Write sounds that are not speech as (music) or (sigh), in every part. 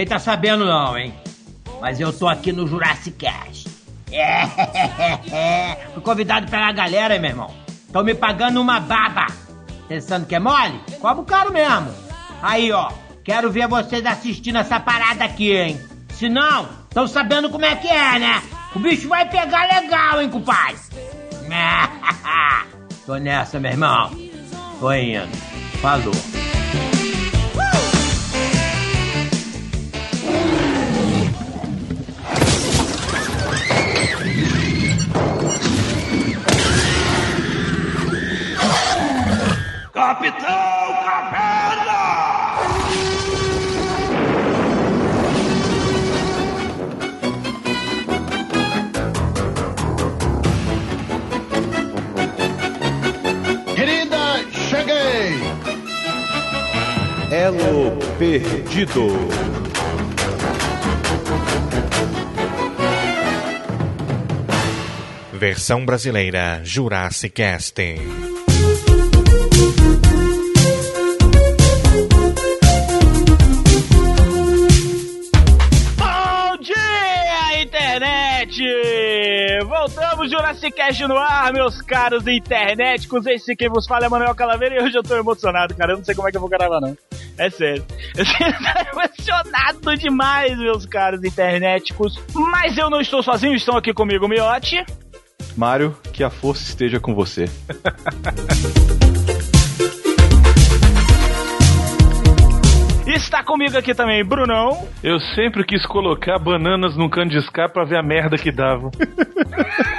Ninguém tá sabendo não, hein? Mas eu tô aqui no Jurassic Cast. É, (laughs) Fui convidado pela galera, meu irmão. Estão me pagando uma baba. Pensando que é mole? Cobro caro mesmo. Aí, ó. Quero ver vocês assistindo essa parada aqui, hein? Se não, estão sabendo como é que é, né? O bicho vai pegar legal, hein, compadre? (laughs) Tô nessa, meu irmão. Tô indo. Falou. Capitão Caverna! Elo Perdido. Versão brasileira Jurassic Cast. Voltamos, Jurassic Cast no ar, meus caros internéticos. Esse quem vos fala é Manuel Calaveira e hoje eu tô emocionado, cara. Eu não sei como é que eu vou gravar, não. É sério. Eu tô emocionado demais, meus caros internéticos. Mas eu não estou sozinho, estão aqui comigo o Miotti. Mário, que a força esteja com você. (laughs) Está comigo aqui também Brunão. Eu sempre quis colocar bananas num cano de escape pra ver a merda que dava. (laughs)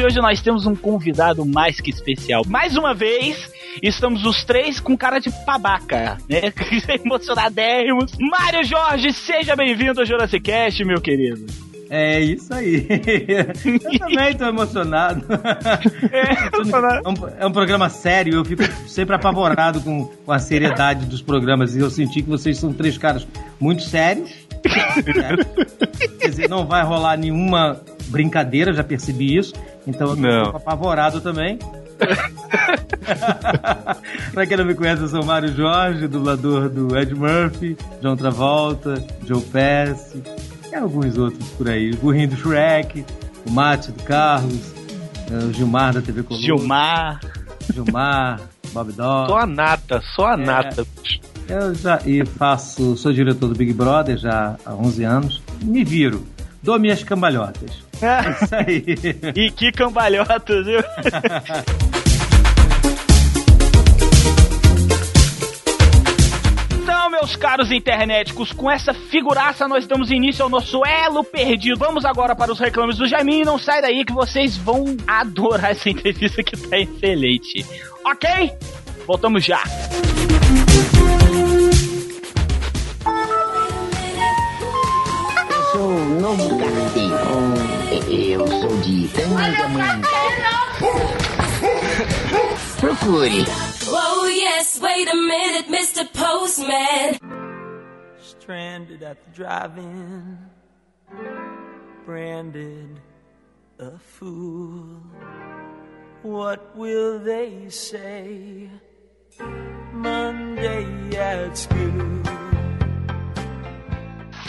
E hoje nós temos um convidado mais que especial. Mais uma vez, estamos os três com cara de babaca, né? (laughs) Emocionadérrimos. Mário Jorge, seja bem-vindo ao Jurassic Cast, meu querido. É isso aí. (laughs) Eu também tô emocionado. É um, é um programa sério, eu fico sempre apavorado com, com a seriedade dos programas. E eu senti que vocês são três caras muito sérios. né? Quer dizer, não vai rolar nenhuma brincadeira, já percebi isso. Então eu tô Não. apavorado também. (laughs) pra quem não me conhece, eu sou o Mário Jorge, dublador do Ed Murphy, John Travolta, Joe Pesci e alguns outros por aí. O burrinho do Shrek, o Mate do Carlos, eh, o Gilmar da TV Coluna. Gilmar. Gilmar, Bob Dog. Só a nata, só a É. nata. Eu já e faço, sou diretor do Big Brother já há 11 anos. Me viro, dou minhas cambalhotas. É isso aí. E que cambalhotas, viu? Então, meus caros internéticos, com essa figuraça nós damos início ao nosso elo perdido. Vamos agora para os reclames do Jaiminho. Não sai daí que vocês vão adorar essa entrevista que tá excelente. Ok? Voltamos já. Eu sou o novo carteiro. Eu sou de Tangamanga. Procure. Whoa, yes, wait a minute, Mr. Postman. Stranded at the drive-in, branded a fool. What will they say Monday at school?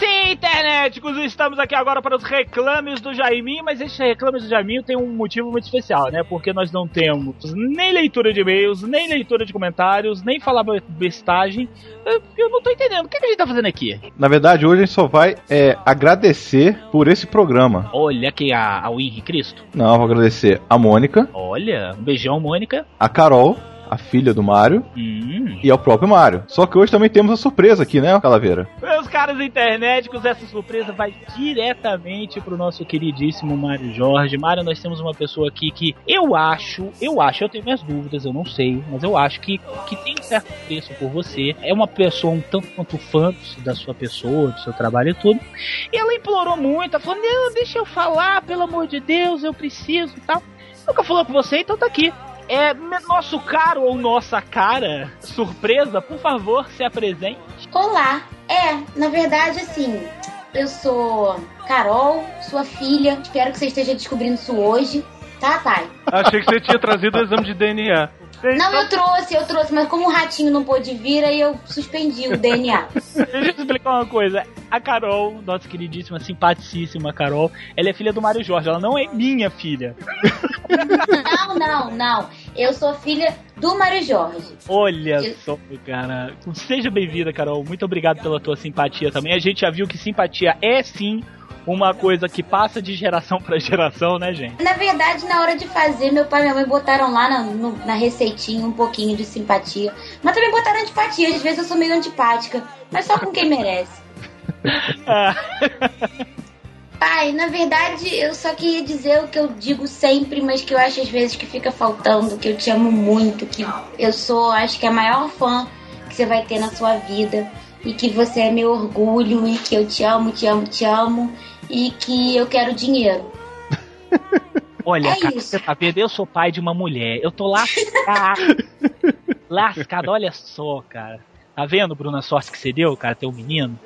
Sim, internéticos, estamos aqui agora para os reclames do Jaiminho, mas esses reclames do Jaiminho tem um motivo muito especial, né? Porque nós não temos nem leitura de e-mails, nem leitura de comentários, nem falar bestagem. Eu, eu não tô entendendo. O que, que a gente tá fazendo aqui? Na verdade, hoje a gente só vai é, agradecer por esse programa. Olha aqui a, a Henri Cristo. Não, vou agradecer a Mônica, Olha, um beijão, Mônica. a Carol, a filha do Mário, Hum. e ao próprio Mário. Só que hoje também temos a surpresa aqui, né, Calaveira? Meus caros internéticos, essa surpresa vai diretamente pro nosso queridíssimo Mário Jorge. Mário, nós temos uma pessoa aqui que eu acho, eu acho, eu tenho minhas dúvidas, eu não sei, mas eu acho que, que tem um certo preço por você. É uma pessoa um tanto quanto fã da sua pessoa, do seu trabalho e tudo. E ela implorou muito, ela falou: Não, deixa eu falar, pelo amor de Deus, eu preciso e tal. Nunca falou com você, então tá aqui. É, nosso caro ou nossa cara, surpresa, por favor, se apresente. Olá! É, na verdade, assim, eu sou Carol, sua filha. Espero que você esteja descobrindo isso hoje. Tá, Thay? Achei que você tinha trazido o exame de DNA. Não, eu trouxe, eu trouxe, mas como o ratinho não pôde vir, aí eu suspendi o DNA. (laughs) Deixa eu explicar uma coisa. A Carol, nossa queridíssima, simpaticíssima Carol, ela é filha do Mário Jorge, ela não é minha filha. Não, não, não. Eu sou filha do Mário Jorge. Olha só, cara. Seja bem-vinda, Carol. Muito obrigado pela tua simpatia também. A gente já viu que simpatia é sim uma coisa que passa de geração pra geração, né, gente? Na verdade, na hora de fazer, meu pai e minha mãe botaram lá na, no- na receitinha um pouquinho de simpatia. Mas também botaram antipatia. Às vezes eu sou meio antipática. Mas só com quem merece. (laughs) Pai, na verdade, eu só queria dizer o que eu digo sempre, mas que eu acho às vezes que fica faltando, que eu te amo muito, que eu sou, acho que a maior fã que você vai ter na sua vida. E que você é meu orgulho, e que eu te amo, te amo, te amo, e que eu quero dinheiro. (laughs) Olha, É cara, isso. você tá vendo? Eu sou pai de uma mulher. Eu tô lascado. (laughs) lascado, olha só, cara. Tá vendo, Bruno, a sorte que você deu, cara, ter um menino?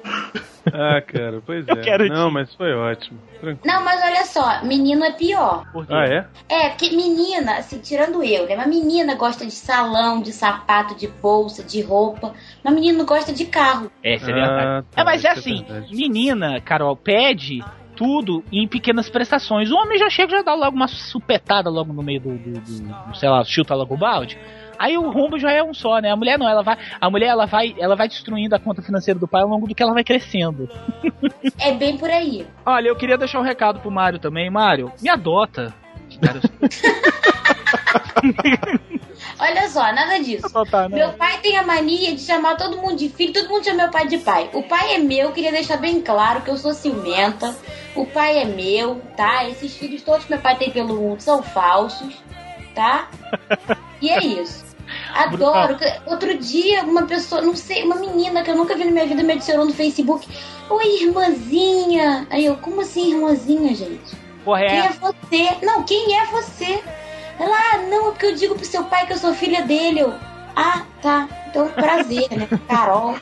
Ah, cara, pois (laughs) Eu é. quero Não, mas foi ótimo. Tranquilo. Não, mas olha só, menino é pior. Por quê? Ah, é? É, porque menina, assim, tirando eu, né? Uma menina gosta de salão, de sapato, de bolsa, de roupa. Mas menino gosta de carro. É, isso é Ah, verdade. tá, é, mas é é assim, verdade. menina, Carol, pede tudo em pequenas prestações. O homem já chega e já dá logo uma supetada logo no meio do, do, do- sei lá, chuta logo o balde. Aí o rumo já é um só, né? A mulher não, ela vai, a mulher ela vai, ela vai destruindo a conta financeira do pai ao longo do que ela vai crescendo. (laughs) É bem por aí. Olha, eu queria deixar um recado pro Mário também. Mário, me adota. Cara, (laughs) Olha só, nada disso. adotar, Meu né? pai tem a mania de chamar todo mundo de filho, todo mundo chama meu pai de pai. O pai é meu, queria deixar bem claro que eu sou ciumenta. O pai é meu, tá? Esses filhos todos que meu pai tem pelo mundo são falsos, tá? E é isso. Adoro. Outro dia, uma pessoa, não sei, uma menina que eu nunca vi na minha vida me adicionou no Facebook. Oi, irmãzinha. Aí eu, como assim, irmãzinha, gente? Porra, Quem é, é você? Não, quem é você? Ela, ah, não, é porque eu digo pro seu pai que eu sou filha dele. Eu, ah, tá. Então, prazer, né? (laughs) Carol.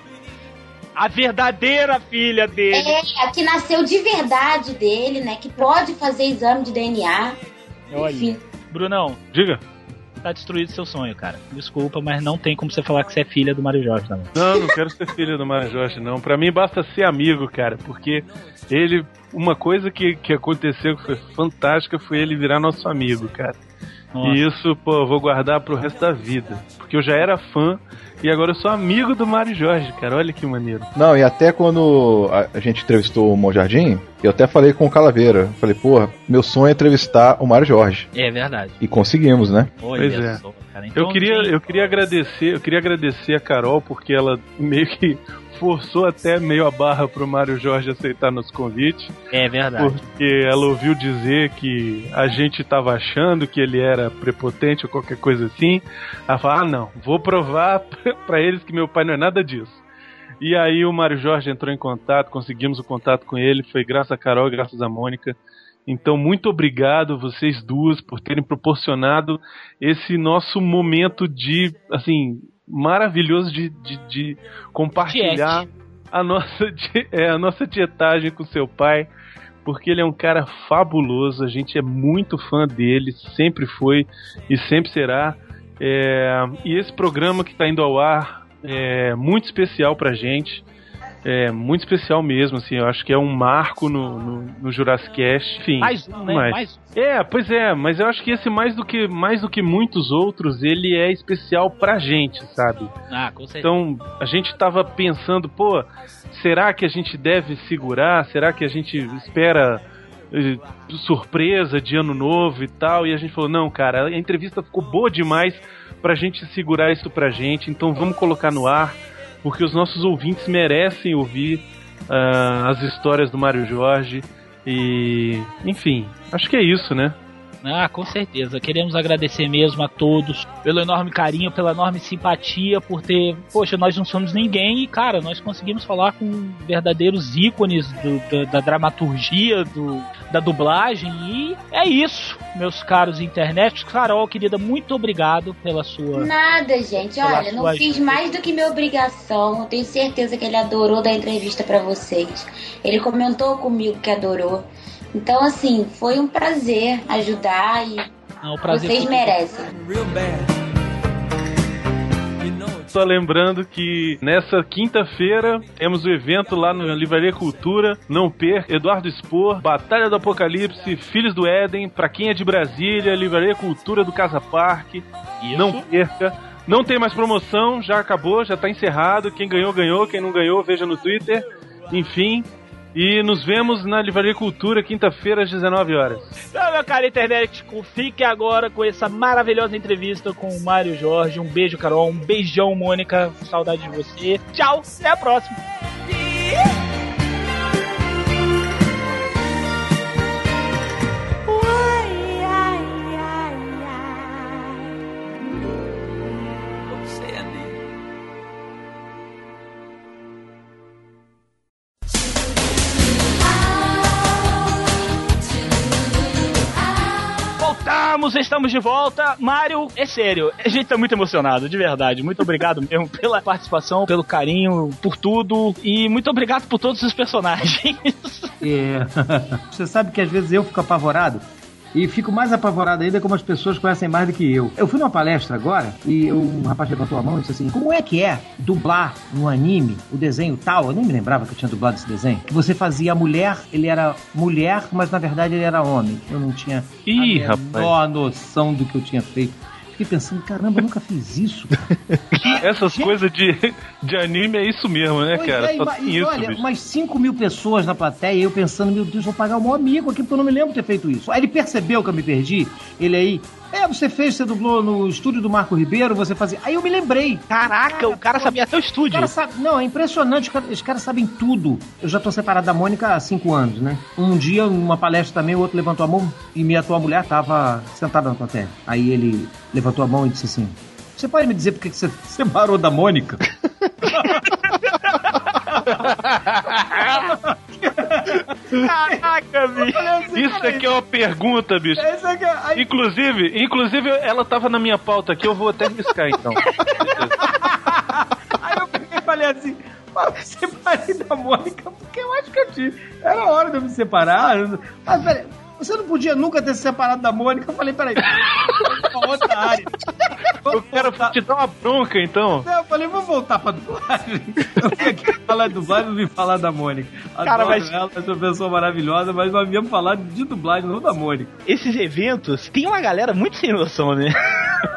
a verdadeira filha dele. É, a que nasceu de verdade dele, né? Que pode fazer exame de DNA. Olha, Enfim. Brunão, Diga. Tá destruído seu sonho, cara. Desculpa, mas não tem como você falar que você é filha do Mário Jorge também. Não, não quero ser filho do Mário Jorge, não. Pra mim basta ser amigo, cara, porque ele. Uma coisa que, que aconteceu que foi fantástica foi ele virar nosso amigo, cara. Nossa. E isso, pô, eu vou guardar pro resto da vida. Porque eu já era fã e agora eu sou amigo do Mário Jorge, cara. Olha que maneiro. Não, e até quando a, gente entrevistou o Monjardim, eu até falei com o Calaveira. Falei, porra, meu sonho é entrevistar o Mário Jorge. É verdade. E conseguimos, né? Olha Pois é. só. Então, Eu queria, gente, eu queria agradecer, eu queria agradecer a Carol porque ela meio que forçou até meio a barra pro Mário Jorge aceitar nosso convite. É verdade. Porque ela ouviu dizer que a gente tava achando que ele era prepotente ou qualquer coisa assim. Ela falou: ah, não, vou provar (laughs) pra eles que meu pai não é nada disso. E aí o Mário Jorge entrou em contato, conseguimos o contato com ele, foi graças a Carol e graças a Mônica. Então, muito obrigado vocês duas por terem proporcionado esse nosso momento de, assim, maravilhoso de, de, de compartilhar a nossa, (laughs) é, a nossa tietagem com seu pai, porque ele é um cara fabuloso, a gente é muito fã dele, sempre foi e sempre será. É, e esse programa que está indo ao ar é muito especial pra gente. É muito especial mesmo, assim, eu acho que é um marco no, no, no Jurassic Cast. Enfim, Mais um, né? mais. Mais é, pois é, mas eu acho que esse mais do que mais do que muitos outros, ele é especial pra gente, sabe? Ah, com certeza. Então, a gente tava pensando, pô, será que a gente deve segurar? Será que a gente espera eh, surpresa de ano novo e tal? E a gente falou, não, cara, a entrevista ficou boa demais pra gente segurar isso pra gente, então vamos colocar no ar, porque os nossos ouvintes merecem ouvir ah, as histórias do Mário Jorge. E, enfim, acho que é isso, né? Ah, com certeza. Queremos agradecer mesmo a todos pelo enorme carinho, pela enorme simpatia, por ter. Poxa, nós não somos ninguém e, cara, nós conseguimos falar com verdadeiros ícones do- da, da dramaturgia, do, da dublagem. E é isso, meus caros internet. Carol, querida, muito obrigado pela sua. Nada, gente. Olha, não sua fiz ajuda. mais do que minha obrigação. Eu tenho certeza que ele adorou dar entrevista pra vocês. Ele comentou comigo que adorou. Então, assim, foi um prazer ajudar e Não, o prazer vocês foi- merecem. Só lembrando que nessa quinta-feira temos o evento lá na Livraria Cultura. Não perca, Eduardo Spor, Batalha do Apocalipse, Filhos do Éden. Pra quem é de Brasília, Livraria Cultura do Casa Parque. Não perca. Não tem mais promoção, já acabou, já tá encerrado. Quem ganhou, ganhou. Quem não ganhou, veja no Twitter. Enfim. E nos vemos na Livraria Cultura, quinta-feira, às 19 horas. Então, meu cara internet, fique agora com essa maravilhosa entrevista com o Mário Jorge. Um beijo, Carol. Um beijão, Mônica. Saudade de você. Tchau, até a próxima. Estamos de volta. Mário, é sério, a gente tá muito emocionado, de verdade. Muito obrigado (laughs) mesmo pela participação, pelo carinho, por tudo. E muito obrigado por todos os personagens. É. (laughs) Você sabe que às vezes eu fico apavorado. E fico mais apavorado ainda como as pessoas conhecem mais do que eu. Eu fui numa palestra agora e um rapaz levantou a mão e disse assim: Como é que é dublar no anime o desenho tal? Eu nem me lembrava que eu tinha dublado esse desenho. Que você fazia a mulher, ele era mulher, mas na verdade ele era homem. Eu não tinha Ih, a rapaz. menor noção do que eu tinha feito. Fiquei pensando, caramba, eu nunca fiz isso. (laughs) Essas coisas de, de anime é isso mesmo, né, Pois cara? é, e Só tem e isso, olha, bicho. umas 5 mil pessoas na plateia, eu pensando, meu Deus, vou pagar o maior amigo aqui, porque eu não me lembro de ter feito isso. Aí ele percebeu que eu me perdi, ele aí, é, você fez, você dublou no estúdio do Marco Ribeiro, você fazia. Aí eu me lembrei. Caraca, o cara sabia até o estúdio. sabem- não, é impressionante, os caras, sabem tudo. Eu já tô separado da Mônica há cinco anos, né? Um dia, numa palestra também, o outro levantou a mão e minha atual mulher tava sentada na plateia. Aí ele levantou a mão e disse assim: Você pode me dizer por que que você (laughs) separou da Mônica? (laughs) (laughs) Caraca, bicho. Isso aqui é uma pergunta, bicho. É- Inclusive, inclusive, ela tava na minha pauta aqui, eu vou até riscar então. (laughs) Aí eu peguei e falei assim, "Pô, eu separei da Mônica, porque eu acho que eu tinha. Era hora de eu me separar. Mas peraí, você não podia nunca ter se separado da Mônica? Eu falei, peraí, vou pra outra área. (laughs) Eu quero te dar uma bronca então. Não, eu falei, vou voltar pra dublagem. Eu aqui falar de dublagem, não vim falar da Mônica. Adoro Cara, mas- ela, é uma pessoa maravilhosa, mas nós viemos falar de dublagem, não da Mônica. Esses eventos, tem uma galera muito sem noção, né?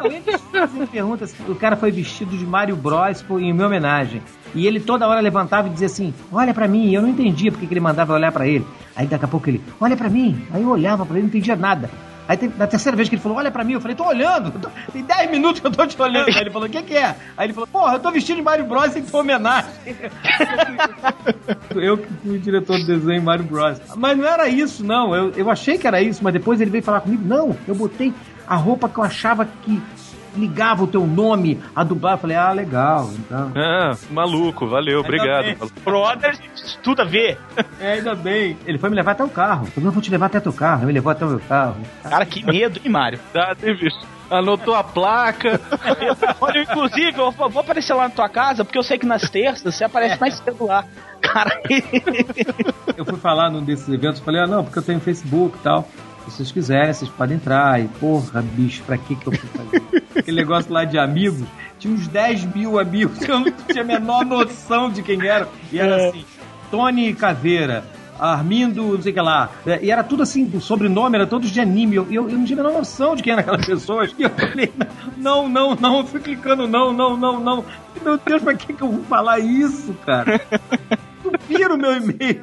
Não, eles fazem perguntas. O cara foi vestido de Mario Bros em minha homenagem. E ele toda hora levantava e dizia assim: Olha pra mim. Eu não entendia porque que ele mandava olhar pra ele. Aí daqui a pouco ele: Olha pra mim. Aí eu olhava pra ele, não entendia nada. Aí na terceira vez que ele falou: Olha pra mim, eu falei: Tô olhando. Tem 10 minutos que eu tô te olhando. Aí ele falou: O que, que é? Aí ele falou: Porra, eu tô vestido de Mario Bros em tua homenagem. (laughs) Eu que fui o diretor do desenho Mario Bros. Mas não era isso, não. Eu, eu achei que era isso, mas depois ele veio falar comigo. Não, eu botei a roupa que eu achava que ligava o teu nome a dublar. Eu falei, ah, legal. Então. Ah, maluco, valeu, obrigado. bem. Brother, tudo a ver. (laughs) É, ainda bem. Ele foi me levar até o carro. Eu eu vou te levar até teu carro. Ele me levou até o meu carro. Cara, que medo, hein, Mário? (laughs) Tá, tem bicho. Anotou a placa. (laughs) Olha, inclusive, eu vou vou aparecer lá na tua casa, porque eu sei que nas terças você aparece mais cedo lá. Cara, Eu fui falar num desses eventos, falei, ah, não, porque eu tenho Facebook e tal. Se vocês quiserem, vocês podem entrar. E, porra, bicho, pra que que eu fui fazer? Aquele negócio lá de amigos, tinha uns 10 mil amigos, eu não tinha a menor noção de quem era. E era assim, Tony Caveira, Armindo, não sei o que lá. É, E era tudo assim, o sobrenome era todos de anime. Eu, eu, eu não tinha a menor noção de quem era aquelas pessoas. E eu falei, não, não, não, eu fui clicando, não, não, não, não. Meu Deus, pra que que eu vou falar isso, cara? (laughs) Vira o meu e-mail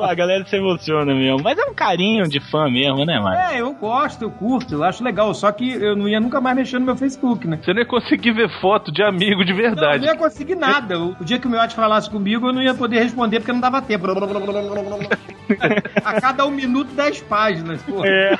a galera se emociona mesmo. Mas é um carinho de fã mesmo, né, Mário? É, eu gosto, eu curto, eu acho legal. Só que eu não ia nunca mais mexer no meu Facebook, né? Você nem ia conseguir ver foto de amigo de Não, eu verdade. não ia conseguir nada. O dia que o meu Ate falasse comigo, eu não ia poder responder porque não dava tempo. (laughs) A cada um minuto, dez páginas. Pô. É.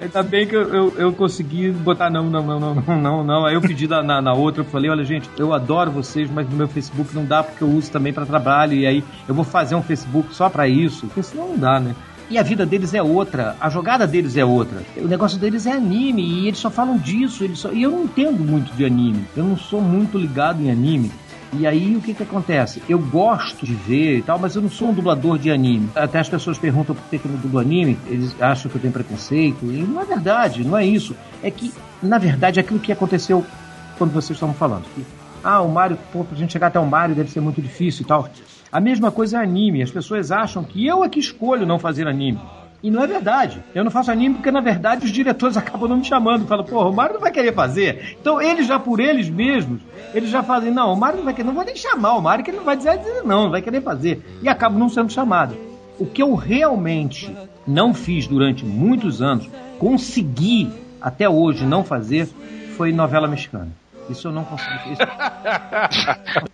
Ainda bem que eu, eu, eu consegui botar não, não, não, não, não, não. Aí eu pedi na, na, na outra, eu falei, olha, gente, eu adoro vocês, mas no meu Facebook não dá porque eu uso também para trabalho. E aí eu vou fazer um Facebook só para isso, porque senão não dá, né? E a vida deles é outra, a jogada deles é outra. O negócio deles é anime e eles só falam disso. Eles só... E eu não entendo muito de anime. Eu não sou muito ligado em anime. E aí o que que acontece? Eu gosto de ver e tal, mas eu não sou um dublador de anime. Até as pessoas perguntam por que eu não dublo anime, eles acham que eu tenho preconceito, e não é verdade, não é isso. É que, na verdade, aquilo que aconteceu quando vocês estavam falando. Que, ah, o Mario, pô, pra gente chegar até o Mario deve ser muito difícil e tal. A mesma coisa é anime. As pessoas acham que eu é que escolho não fazer anime. E não é verdade. Eu não faço anime porque, na verdade, os diretores (laughs) acabam não me chamando. Falam, porra, o Mário não vai querer fazer. Então, eles já por eles mesmos, eles já fazem, não, o Mário não vai querer, não vou nem chamar o Mário, que ele não vai dizer, não, não vai querer fazer. E acabam não sendo chamados. O que eu realmente não fiz durante muitos anos, consegui até hoje não fazer, foi novela mexicana. Isso eu não consegui. Isso...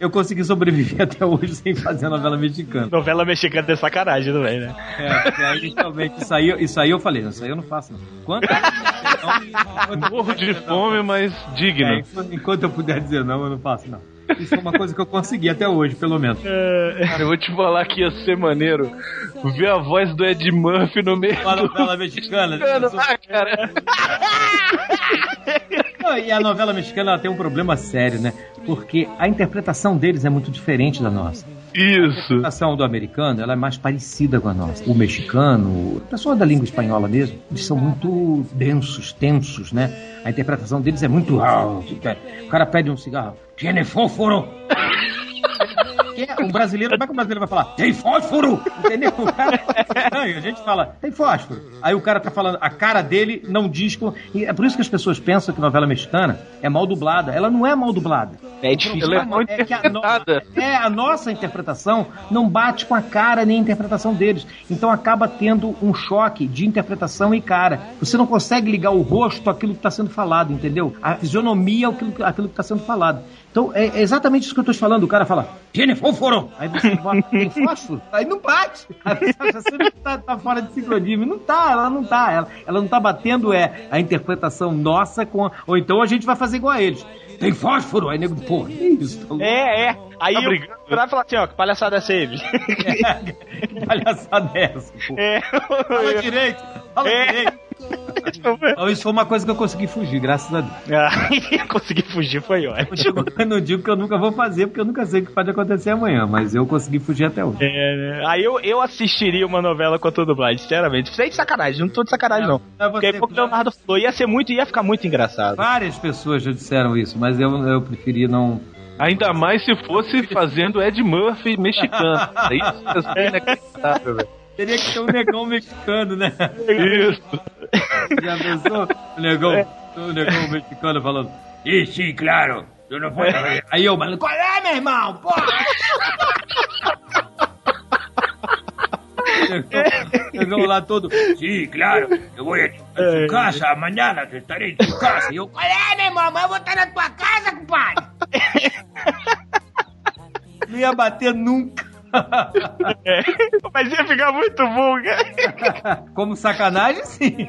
eu consegui sobreviver (laughs) até hoje sem fazer novela mexicana. Novela mexicana tem sacanagem também, né? É, porque aí realmente isso aí, isso aí eu falei, isso aí eu não faço. Não. Quanto Morro de fome, mas digno. É, enquanto eu puder dizer não, eu não faço, não. Isso é uma coisa que eu consegui até hoje, pelo menos. Cara, eu vou te falar que ia ser maneiro ver a voz do Ed Murphy no meio. Uma novela mexicana. Ah, cara. Não, e a novela mexicana ela tem um problema sério, né? Porque a interpretação deles é muito diferente da nossa. Isso. A interpretação do americano ela é mais parecida com a nossa. O mexicano, o pessoal da língua espanhola mesmo, eles são muito densos, tensos, né? A interpretação deles é muito. O cara pede um cigarro. Tiene fósforo! (laughs) Um brasileiro, como é que o brasileiro vai falar? Tem fósforo! Entendeu? O cara, (laughs) a gente fala, tem fósforo. Aí o cara tá falando, a cara dele não diz. Com... E é por isso que as pessoas pensam que novela mexicana é mal dublada. Ela não é mal dublada. É difícil. Ela é mal É que a, no... é, a nossa interpretação não bate com a cara nem a interpretação deles. Então acaba tendo um choque de interpretação e cara. Você não consegue ligar o rosto àquilo que está sendo falado, entendeu? A fisionomia àquilo, àquilo que está sendo falado. Então é exatamente isso que eu estou te falando. O cara fala, tiene fósforo. Aí você fala, tem fósforo? Aí não bate. Acha que tá, tá fora de sincronismo. Não tá, ela não tá. Ela, ela não tá batendo é, a interpretação nossa com. A... Ou então a gente vai fazer igual a eles. Tem fósforo? Aí nego, porra, que isso? Tá louco? É, é. Aí Tá o vai falar assim, ó, que palhaçada é essa aí, bicho? (laughs) que palhaçada é essa, pô? É. Fala direito, fala É. direito. Então, (laughs) isso foi uma coisa que eu consegui fugir, graças a Deus. Ah, (laughs) consegui fugir, foi ótimo. Eu não digo que eu nunca vou fazer, porque eu nunca sei o que pode acontecer amanhã, mas eu consegui fugir até hoje. É? Aí eu, eu assistiria uma novela com a tua dublagem, sinceramente. Sem de sacanagem, não tô de sacanagem, não. É Porque aí, pouco o Leonardo falou, ia ser muito, ia ficar muito engraçado. várias pessoas já disseram isso, mas eu, eu preferi não. Ainda mais se fosse fazendo Ed Murphy mexicano. (laughs) Isso é inacreditável, velho. Teria que ter um negão mexicano, né? Isso. Já pensou? O negão, o negão mexicano falando. Ih, sim, claro. Eu não vou. Aí eu, mano, qual é, meu irmão? Porra! Negão lá todo. Sim, claro. Eu vou a tu casa amanhã, que estarei em tu casa. E eu, qual é, meu irmão? Mas eu vou estar na tua casa, compadre. Não ia bater nunca. Mas ia ficar muito bom, cara. (laughs) Como sacanagem, sim.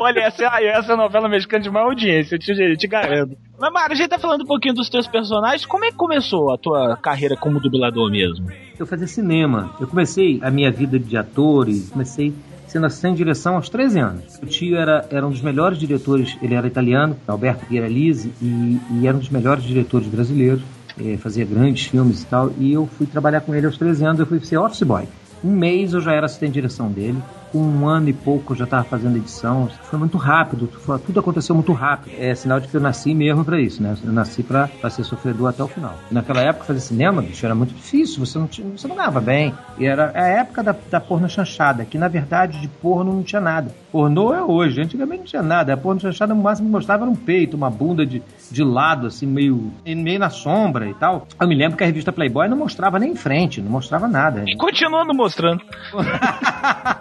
Olha, essa, é- essa é a novela mexicana de maior audiência, eu te, eu te garanto. Mas, Mário, a gente tá falando um pouquinho dos teus personagens. Como é que começou a tua carreira como dublador mesmo? Eu fazia cinema. Eu comecei a minha vida de ator e comecei sendo assistente de direção aos 13 anos. O tio era, era um dos melhores diretores, ele era italiano, Alberto Pieralisi, e, e era um dos melhores diretores brasileiros. Eh, fazia grandes filmes e tal, e eu fui trabalhar com ele aos 13 anos, eu fui ser office boy. Um mês eu já era assistente de direção dele, com um ano e pouco eu já estava fazendo edição. Foi muito rápido, tudo aconteceu muito rápido. É sinal de que eu nasci mesmo para isso, né? Eu nasci para ser sofredor até o final. Naquela época, fazer cinema, bicho, era muito difícil, você não, tinha, você não ganhava bem. E era a época da, da porno chanchada, que na verdade de porno não tinha nada. Pornô é hoje, antigamente não tinha nada. A porno chanchada, no máximo, mostrava um peito, uma bunda de, de lado, assim, meio, meio na sombra e tal. Eu me lembro que a revista Playboy não mostrava nem em frente, não mostrava nada. E continuando mostrando. (laughs)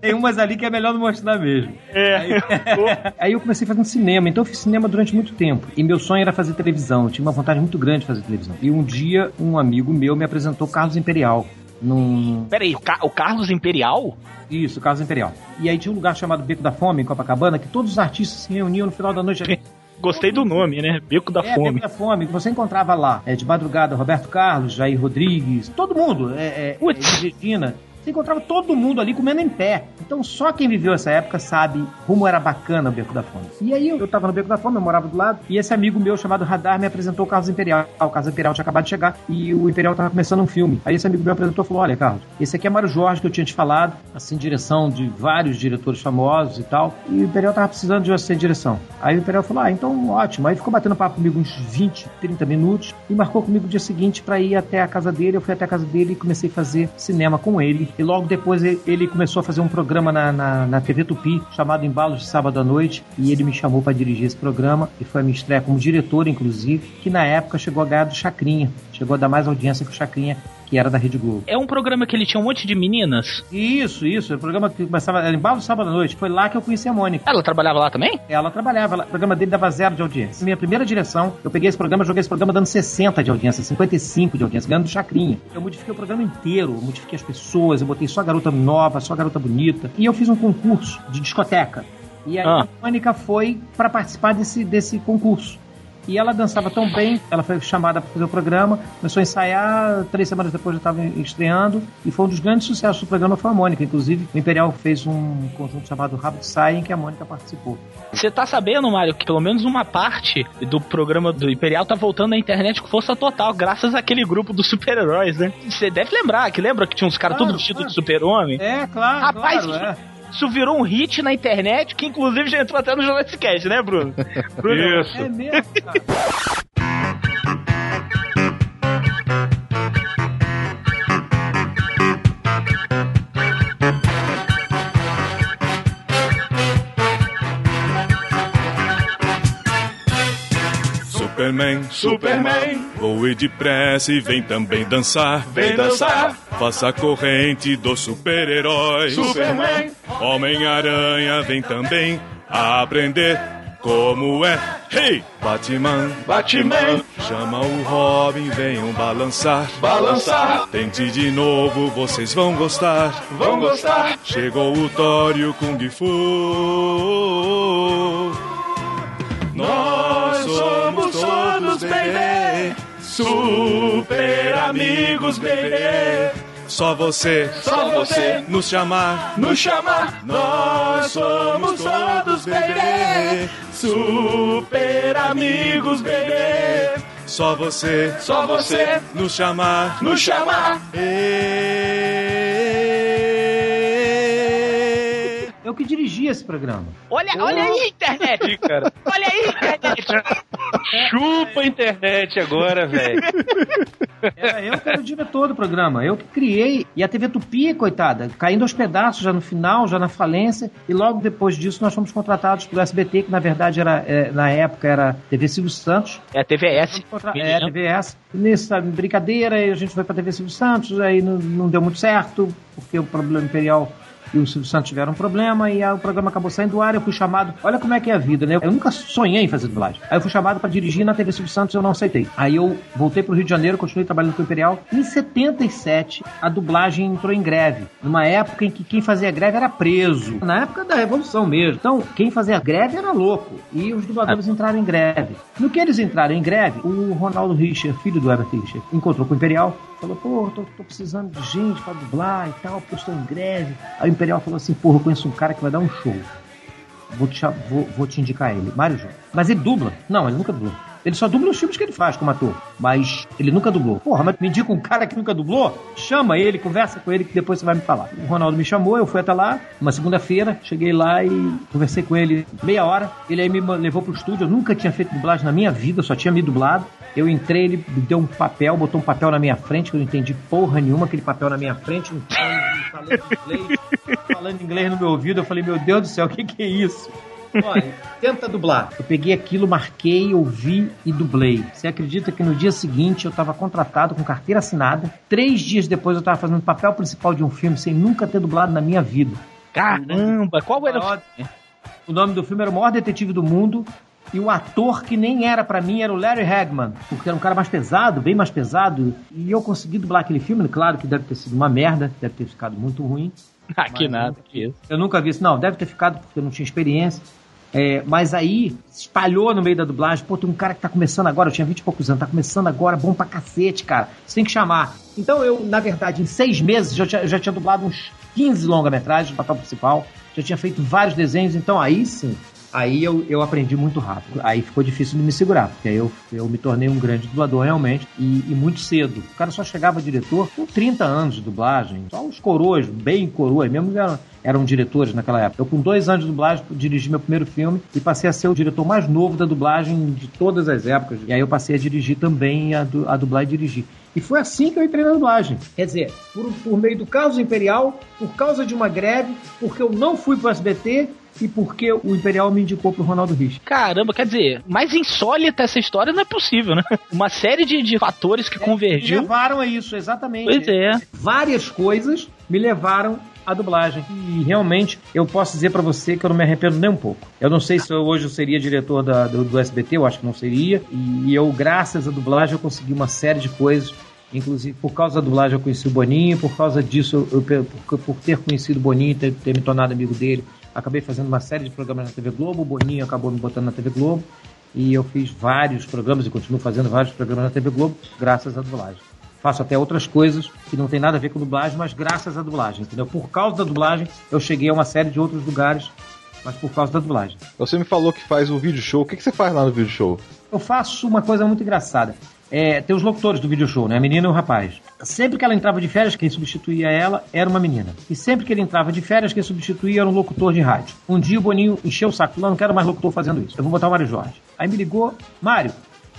Tem umas ali que é melhor não mostrar mesmo. É. Aí (laughs) eu comecei fazendo cinema, então eu fiz cinema durante muito tempo. E meu sonho era fazer televisão, eu tinha uma vontade muito grande de fazer televisão. E um dia, um amigo meu me apresentou Carlos Imperial. Num... Peraí, o, Ca- o Carlos Imperial? Isso, Carlos Imperial. E aí tinha um lugar chamado Beco da Fome, em Copacabana, que todos os artistas se reuniam no final da noite. (laughs) Gostei do nome, né? Beco da é, Fome. Beco da Fome, que você encontrava lá. É, de madrugada, Roberto Carlos, Jair Rodrigues, todo mundo. É, é, Putz. é, Regina. Você encontrava todo mundo ali comendo em pé. Então só quem viveu essa época sabe como era bacana o Beco da Fome. E aí eu, tava no Beco da Fome, eu morava do lado, e esse amigo meu chamado Radar me apresentou o Carlos Imperial. O Carlos Imperial tinha acabado de chegar e o Imperial tava começando um filme. Aí esse amigo meu apresentou e falou: Olha, Carlos, esse aqui é Mário Jorge que eu tinha te falado, assim, direção de vários diretores famosos e tal. E o Imperial tava precisando de você em direção. Aí o Imperial falou: Ah, então ótimo. Aí ficou batendo papo comigo uns 20, 30 minutos e marcou comigo o dia seguinte para ir até a casa dele. Eu fui até a casa dele e comecei a fazer cinema com ele. E logo depois ele- começou a fazer um programa na, na, na TV Tupi chamado Embalos de Sábado à Noite. E ele me chamou para dirigir esse programa. E foi a minha estreia como diretor, inclusive, que na época chegou a ganhar do Chacrinha. Chegou a dar mais audiência que o Chacrinha, que era da Rede Globo. É um programa que ele tinha um monte de meninas. Isso, isso. O programa que começava era Embalo de Sábado à Noite. Foi lá que eu conheci a Mônica. Ela trabalhava lá também? Ela trabalhava. O programa dele dava zero de audiência. Minha primeira direção, eu peguei esse programa, joguei esse programa dando 60 de audiência, 55 de audiência, ganhando do Chacrinha. Eu modifiquei o programa inteiro, modifiquei as pessoas, eu botei só garota nova, só garota bonita. E eu fiz um concurso de discoteca. E aí Ah. a Mônica foi para participar desse, desse concurso. E ela dançava tão bem, ela foi chamada para fazer o programa, começou a ensaiar, três semanas depois já estava estreando, e foi um dos grandes sucessos do programa foi a Mônica. Inclusive, o Imperial fez um conjunto chamado Rabo de Saia, em que a Mônica participou. Você tá sabendo, Mário, que pelo menos uma parte do programa do Imperial tá voltando na internet com força total, graças àquele grupo dos super-heróis, né? Você deve lembrar, que lembra que tinha uns caras Claro, tudo vestidos claro. de super-homem? É, claro, Rapaz, claro, é. Isso virou um hit na internet, que inclusive já entrou até no Jurassic Cast, né, Bruno? (laughs) Bruno Isso. É mesmo, cara. Superman, Superman, voe depressa e vem também dançar. Vem dançar. Faça a corrente do super-herói. Superman, Homem-Aranha, vem também aprender como é. Hey, Batman, Batman, chama o Robin, venham balançar. Balançar. Tente de novo, vocês vão gostar. Vão gostar. Chegou o Thor e o Kung Fu. Nós super amigos bebê. Só você, só você nos chamar, nos chamar. Nós somos todos bebê, super amigos bebê. Só você, só você nos chamar, nos chamar. Eu que dirigi esse programa. Olha, olha aí, internet! cara. Olha aí, internet! Chupa a internet agora, velho. Era eu que era o diretor do programa, eu que criei. E a TV Tupi, coitada, caindo aos pedaços já no final, já na falência. E logo depois disso nós fomos contratados pelo SBT, que na verdade era, é, na época era TV Silvio Santos. É a TVS. Contra- É, lembro. TVS. Nessa brincadeira, aí a gente foi pra TV Silvio Santos, aí não, não deu muito certo, porque o problema imperial e o Silvio Santos tiveram um problema, e aí o programa acabou saindo do ar, eu fui chamado, olha como é que é a vida, né? Eu nunca sonhei em fazer dublagem. Aí eu fui chamado pra dirigir na TV Silvio Santos, eu não aceitei. Aí eu voltei pro Rio de Janeiro, continuei trabalhando com o Imperial. Em 77, a dublagem entrou em greve, numa época em que quem fazia greve era preso, na época da Revolução mesmo. Então, quem fazia greve era louco, e os dubladores entraram em greve. No que eles entraram em greve, o Ronaldo Richter, filho do Herbert Richter, encontrou com o Imperial, falou, pô, tô, tô precisando de gente pra dublar e tal, porque eu estou em greve. Aí Imperial falou assim, porra, eu conheço um cara que vai dar um show. Vou te, vou, vou te indicar ele, Mário Jorge. Mas ele dubla? Não, ele nunca dublou. Ele só dubla os filmes que ele faz como ator. Mas ele nunca dublou. Porra, mas me indica um cara que nunca dublou? Chama ele, conversa com ele que depois você vai me falar. O Ronaldo me chamou, eu fui até lá, uma segunda-feira, cheguei lá e conversei com ele meia hora. Ele aí me levou pro estúdio. Eu nunca tinha feito dublagem na minha vida, só tinha me dublado. Eu entrei, ele me deu um papel, botou um papel na minha frente, que eu não entendi porra nenhuma, aquele papel na minha frente, um fone falando inglês, falando inglês no meu ouvido. Eu falei, meu Deus do céu, o que, que é isso? Olha, tenta dublar. Eu peguei aquilo, marquei, ouvi e dublei. Você acredita que no dia seguinte eu estava contratado com carteira assinada? Três dias depois eu estava fazendo o papel principal de um filme sem nunca ter dublado na minha vida. Caramba, qual era o filme? O nome do filme era O Maior Detetive do Mundo. E o ator que nem era pra mim era o Larry Hagman, porque era um cara mais pesado, bem mais pesado. E eu consegui dublar aquele filme, claro que deve ter sido uma merda, deve ter ficado muito ruim. (laughs) Ah, que nada, que isso. Eu nunca vi isso. Não, deve ter ficado porque eu não tinha experiência. É, mas aí espalhou no meio da dublagem. Pô, tem um cara que tá começando agora, eu tinha 20 e poucos anos, tá começando agora, bom pra cacete, cara. Você tem que chamar. Então eu, na verdade, em seis meses, já, eu já tinha dublado uns 15 longa-metragens no papel principal, já tinha feito vários desenhos, então aí sim, aí eu, eu aprendi muito rápido. Aí ficou difícil de me segurar, porque aí eu, eu me tornei um grande dublador realmente, e, e muito cedo. O cara só chegava diretor com 30 anos de dublagem, só os coroas, bem coroas mesmo, eram, eram diretores naquela época. Eu, com dois anos de dublagem, dirigi meu primeiro filme e passei a ser o diretor mais novo da dublagem de todas as épocas. E aí eu passei a dirigir também, a, du, a dublar e dirigir. E foi assim que eu entrei na dublagem. Quer dizer, por, por meio do caso Imperial, por causa de uma greve, porque eu não fui pro SBT e porque o Imperial me indicou pro Ronaldo Rich. Caramba, quer dizer, mais insólita essa história não é possível, né? (laughs) Uma série de, de fatores que Me convergiu. levaram a isso, exatamente. Pois é. Várias coisas me levaram à dublagem. E realmente eu posso dizer pra você que eu não me arrependo nem um pouco. Eu não sei se eu, hoje eu seria diretor da- do, do SBT, eu acho que não seria. E eu, graças à dublagem, eu consegui uma série de coisas. Inclusive, por causa da dublagem, eu conheci o Boninho. Por causa disso, eu, eu- por, por ter conhecido o Boninho, ter, ter me tornado amigo dele, acabei fazendo uma série de programas na TV Globo. O Boninho acabou me botando na TV Globo. E eu fiz vários programas e continuo fazendo vários programas na TV Globo, graças à dublagem. Faço até outras coisas que não tem nada a ver com dublagem, mas graças à dublagem, entendeu? Por causa da dublagem, eu cheguei a uma série de outros lugares, mas por causa da dublagem. Você me falou que faz o vídeo show. O que, que você faz lá no vídeo show? Eu faço uma coisa muito engraçada. É, tem os locutores do video show, né? A menina e o rapaz. Sempre que ela entrava de férias, quem substituía ela era uma menina. E sempre que ele entrava de férias, quem substituía era um locutor de rádio. Um dia o Boninho encheu o saco, não quero mais locutor fazendo isso. Eu vou botar o Mário Jorge. Aí me ligou, Mário,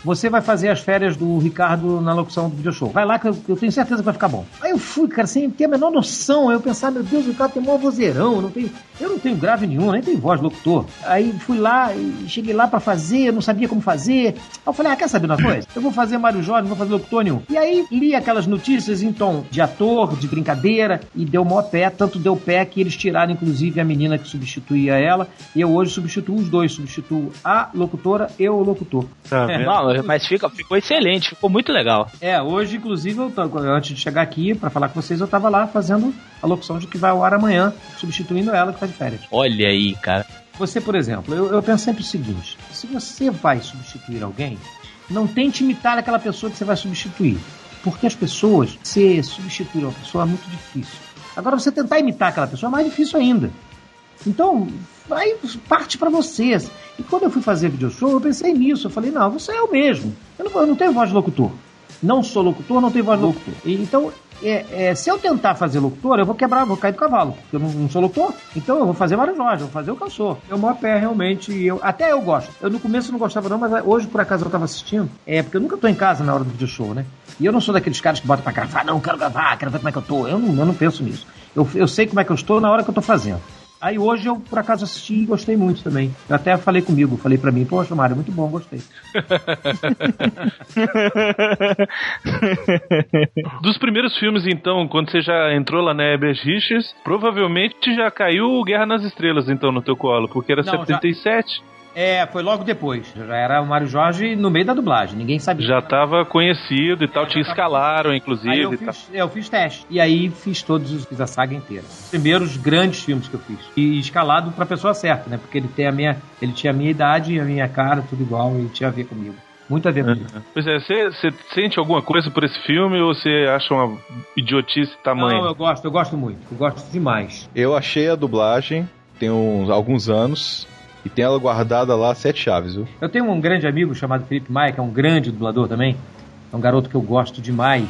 você vai fazer as férias do Ricardo na locução do video show. Vai lá que eu, eu tenho certeza que vai ficar bom. Aí eu fui, cara, sem ter a menor noção. Aí eu pensava, meu Deus, o Ricardo tem maior vozeirão. Eu não tenho, eu não tenho grave nenhum, nem tenho voz de locutor. Aí fui lá e cheguei lá pra fazer, eu não sabia como fazer. Aí eu falei, ah, quer saber uma coisa? Eu vou fazer Mário Jorge, não vou fazer locutor nenhum. E aí li aquelas notícias em tom de ator, de brincadeira, e deu mó pé, tanto deu pé que eles tiraram, inclusive, a menina que substituía ela. E eu hoje substituo os dois, substituo a locutora e o locutor. Tá (laughs) É. Não, mas fica, ficou excelente, ficou muito legal. É, hoje, inclusive, eu tô- antes de chegar aqui pra falar com vocês, eu tava lá fazendo a locução de que vai ao ar amanhã, substituindo ela que tá de férias. Olha aí, cara. Você, por exemplo, eu, eu penso sempre o seguinte: se você vai substituir alguém, não tente imitar aquela pessoa que você vai substituir. Porque as pessoas, você substituir uma pessoa é muito difícil. Agora, você tentar imitar aquela pessoa é mais difícil ainda. Então, aí parte pra vocês. E quando eu fui fazer video show, eu pensei nisso. Eu falei, não, você é o mesmo. Eu não, eu não tenho voz de locutor. Não sou locutor, não tenho voz de locutor. E, então, é, é, se eu tentar fazer locutor, eu vou quebrar, vou cair do cavalo, porque eu não, não sou locutor. Então eu vou fazer Jorge, eu vou fazer o que eu sou. Eu maior pé, realmente. e Eu, até eu gosto. Eu no começo não gostava, não, mas hoje, por acaso, eu tava assistindo. É, porque eu nunca tô em casa na hora do video show, né? E eu não sou daqueles caras que botam pra gravar, não, quero gravar, quero ver como é que eu tô. Eu não, eu não penso nisso. Eu, eu sei como é que eu estou na hora que eu tô fazendo. Aí hoje eu, por acaso, assisti e gostei muito também. Eu até falei comigo, falei pra mim, poxa, Mário, muito bom, gostei. (laughs) Dos primeiros filmes, então, quando você já entrou lá na Herbert Richards, provavelmente já caiu o Guerra nas Estrelas, então, no teu colo, porque era Não, já- 77. É, foi logo depois. Já era o Mário Jorge no meio da dublagem, ninguém sabia. Já tava conhecido e tal, te escalaram, Aí inclusive. eu e tal. fiz, eu fiz teste. E aí fiz todos os, fiz a saga inteira. Os primeiros grandes filmes que eu fiz. E escalado pra pessoa certa, né? Porque ele tem a minha. Ele tinha a minha idade, a minha cara, tudo igual, e tinha a ver comigo. Muito a ver comigo. Pois é, você você sente alguma coisa por esse filme ou você acha uma idiotice tamanho? Não, eu gosto, eu gosto muito. Eu gosto demais. Eu achei a dublagem tem uns, alguns anos e tem ela guardada lá sete chaves, viu? Eu tenho um grande amigo chamado Felipe Maia, que é um grande dublador também. É um garoto que eu gosto demais.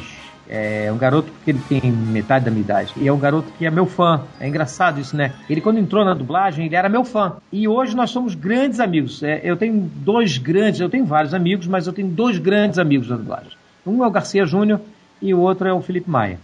É um garoto que ele tem metade da minha idade. E é um garoto que é meu fã. É engraçado isso, né? Ele, quando entrou na dublagem, ele era meu fã. E hoje nós somos grandes amigos. É, eu tenho dois grandes, eu tenho vários amigos, mas eu tenho dois grandes amigos da dublagem. Um é o Garcia Júnior e o outro é o Felipe Maia.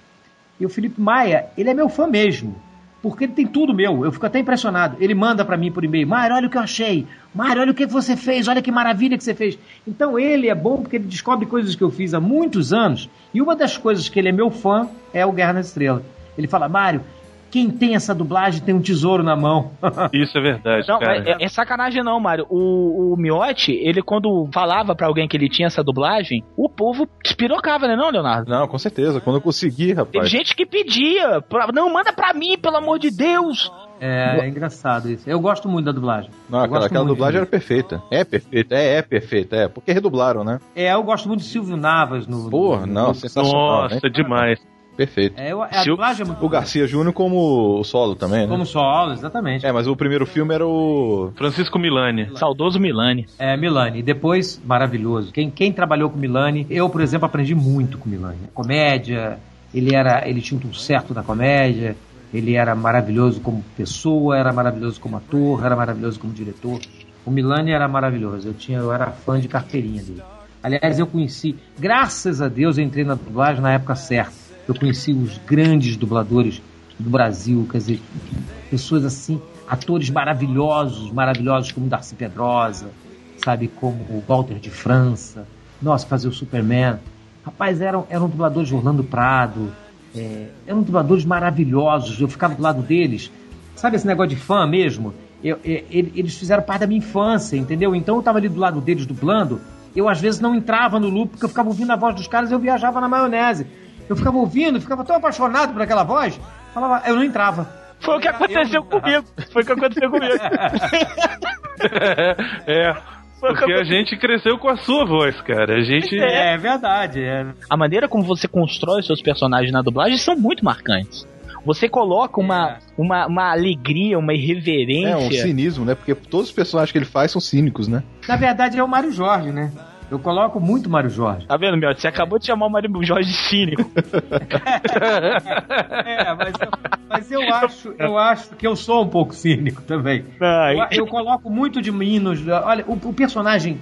E o Felipe Maia, ele é meu fã mesmo. Porque ele tem tudo meu. Eu fico até impressionado. Ele manda pra mim por e-mail: Mário, olha o que eu achei. Mário, olha o que você fez. Olha que maravilha que você fez. Então ele é bom porque ele descobre coisas que eu fiz há muitos anos. E uma das coisas que ele é meu fã é o Guerra na Estrela. Ele fala: Mário, quem tem essa dublagem tem um tesouro na mão. (laughs) Isso é verdade, Não, cara. é, é sacanagem não, Mário. O, o Miotti, ele quando falava pra alguém que ele tinha essa dublagem, o povo despirocava, né não, Leonardo? Não, com certeza. Quando eu consegui, rapaz. gente que pedia, pra- não, manda pra mim, pelo amor de Deus. É, é engraçado isso. Eu gosto muito da dublagem. Não, Eu aquela, dublagem era perfeita. É perfeita, é, é perfeita, é. Porque redublaram, né? É, eu gosto muito de Silvio Navas no. Porra, no- não, no- sensacional. Nossa, né? demais. Perfeito. É, eu- a Se o- dublagem é muito O Garcia Júnior como o solo também, né? Como solo, exatamente. É, mas o primeiro filme era o. Francisco Milani. Saudoso Milani. É, Milani. E depois, maravilhoso. Quem, quem trabalhou com Milani, eu, por exemplo, aprendi muito com Milani. Comédia, ele era. Ele tinha um tudo certo na comédia, ele era maravilhoso como pessoa, era maravilhoso como ator, era maravilhoso como diretor. O Milani era maravilhoso. Eu, tinha, eu era fã de carteirinha dele. Aliás, eu conheci, graças a Deus, eu entrei na dublagem na época certa. Eu conheci os grandes dubladores do Brasil, quer dizer, pessoas assim, atores maravilhosos, maravilhosos como Darcy Pedrosa, sabe, como o Walter de França, nossa, fazer o Superman. Rapaz, eram, eram dubladores de Orlando Prado, é, eram dubladores maravilhosos, eu ficava do lado deles. Sabe esse negócio de fã mesmo? Eu- eu- ele- eles fizeram parte da minha infância, entendeu? Então eu estava ali do lado deles dublando, eu às vezes não entrava no loop, porque eu ficava ouvindo a voz dos caras e eu viajava na maionese. Eu ficava ouvindo, ficava tão apaixonado por aquela voz, falava, eu não entrava. Foi o que aconteceu comigo. Foi o que aconteceu comigo. (laughs) é. Porque a gente cresceu com a sua voz, cara. A gente. É, verdade. É. A maneira como você constrói os seus personagens na dublagem são muito marcantes. Você coloca uma, uma, uma alegria, uma É, irreverência. um cinismo, né? Porque todos os personagens que ele faz são cínicos, né? Na verdade é o Mário Jorge, né? Eu coloco muito Mário Jorge. Tá vendo, meu? Você acabou de chamar o Mário Jorge cínico. (laughs) É, mas eu, mas eu acho, eu acho que eu sou um pouco cínico também. Eu, eu coloco muito de Minos. Olha, o, o personagem.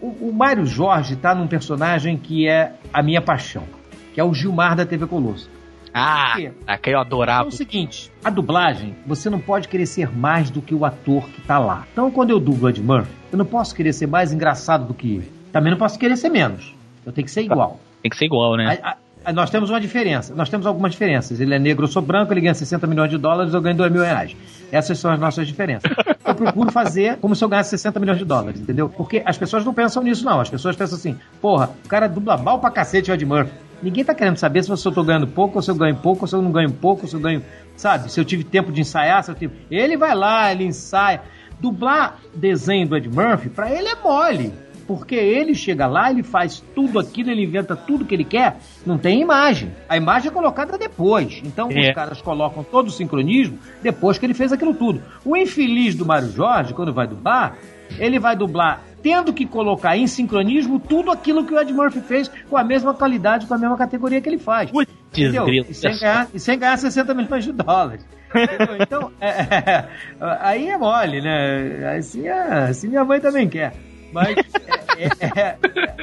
O, o Mário Jorge tá num personagem que é a minha paixão, que é o Gilmar da TV Colosso. Ah, aquele eu É adorava. o seguinte, a dublagem, você não pode querer ser mais do que o ator que tá lá. Então, quando eu dublo Ed Murphy, eu não posso querer ser mais engraçado do que ele. Também não posso querer ser menos. Eu tenho que ser igual. Tem que ser igual, né? A- a- nós temos uma diferença. Nós temos algumas diferenças. Ele é negro, eu sou branco, ele ganha 60 milhões de dólares, eu ganho 2 mil reais. Essas são as nossas diferenças. (laughs) Eu procuro fazer como se eu ganhasse 60 milhões de dólares, entendeu? Porque as pessoas não pensam nisso, não. As pessoas pensam assim, porra, o cara dubla mal pra cacete o Ed Murphy. Ninguém tá querendo saber se eu tô ganhando pouco, ou se eu ganho pouco, ou se eu não ganho pouco, ou se eu ganho. Sabe? Se eu tive tempo de ensaiar, se eu tive. Ele vai lá, ele ensaia. Dublar desenho do Ed Murphy, pra ele é mole. Porque ele chega lá, ele faz tudo aquilo, ele inventa tudo que ele quer, não tem imagem. A imagem é colocada depois. Então É. os caras colocam todo o sincronismo depois que ele fez aquilo tudo. O infeliz do Mário Jorge, quando vai dublar, ele vai dublar tendo que colocar em sincronismo tudo aquilo que o Ed Murphy fez com a mesma qualidade, com a mesma categoria que ele faz. Entendeu? E sem, ganhar, e sem ganhar 60 milhões de dólares. Entendeu? Então, é, é, (laughs) aí é mole, né? Assim, é- assim minha mãe também quer. Mas, é, é, é,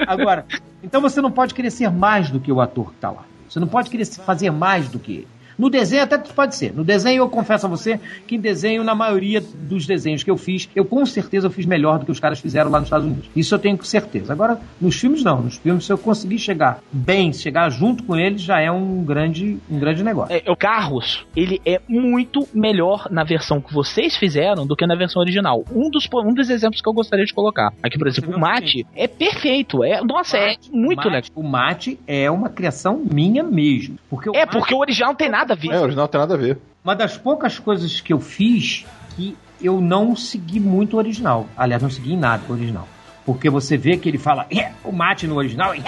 agora, então você não pode querer ser mais do que o ator que está lá. Você não pode querer fazer mais do que ele. No desenho até pode ser. No desenho eu confesso a você que em desenho, na maioria dos desenhos que eu fiz, eu com certeza eu fiz melhor do que os caras fizeram lá nos Estados Unidos. Isso eu tenho certeza. Agora, nos filmes não. Nos filmes, se eu conseguir chegar bem, chegar junto com eles, já é um grande, um grande negócio. É, o Carros, ele é muito melhor na versão que vocês fizeram do que na versão original. Um dos, um dos exemplos que eu gostaria de colocar. Aqui, por exemplo, o Mate é perfeito. É, nossa, é muito legal. O mate é uma criação minha mesmo. Porque É, mate- porque o original não tem nada a ver. É, o original não tem nada a ver. Uma das poucas coisas que eu fiz que eu não segui muito o original. Aliás, não segui em nada o original. Porque você vê que ele fala "É", o mate no original. "É",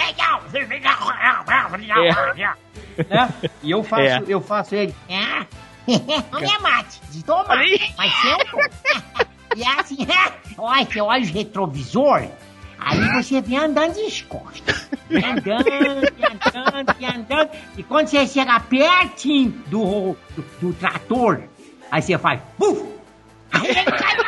né? E eu faço, É. eu faço ele. É. Não é mate, de tomar. Mas tempo. E é assim, olha, você olha o retrovisor, aí você vem andando de. Vem andando, andando, andando. E quando você chega pertinho do, do, do trator, aí você faz. Buf! Aí ele cai pra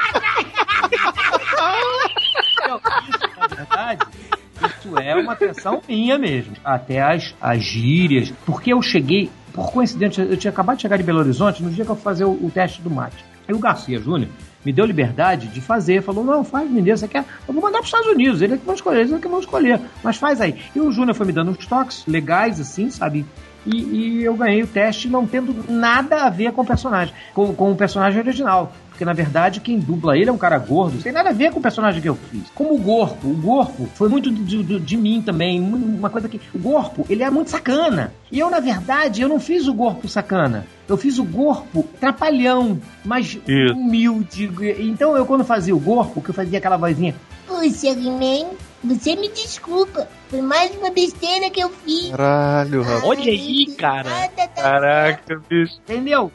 Então, isso, isso é uma atenção minha mesmo. Até as, as gírias. Porque eu cheguei, por coincidência, eu tinha acabado de chegar de Belo Horizonte no dia que eu fui fazer o, o teste do mate. Aí o Garcia Júnior me deu liberdade de fazer. Falou, não, faz, menino, você quer? Eu vou mandar para os Estados Unidos, eles é que vão escolher, eles é que vão escolher. Mas faz aí. E o Júnior foi me dando uns toques legais, assim, sabe? E, e eu ganhei o teste não tendo nada a ver com o personagem, com, com o personagem original. Porque, na verdade, quem dubla ele é um cara gordo. Não tem nada a ver com o personagem que eu fiz. Como o Gorpo. O Gorpo foi muito de, de, de mim também. Uma coisa que... O Gorpo, ele é muito sacana. E eu, na verdade, eu não fiz o Gorpo sacana. Eu fiz o Gorpo trapalhão, mas Isso. humilde. Então, eu, quando fazia o Gorpo, que eu fazia aquela vozinha... Puxa, He-Man, você me desculpa. Foi mais uma besteira que eu fiz. Caralho, rapaz. Olha aí, cara. Caraca, bicho. Entendeu?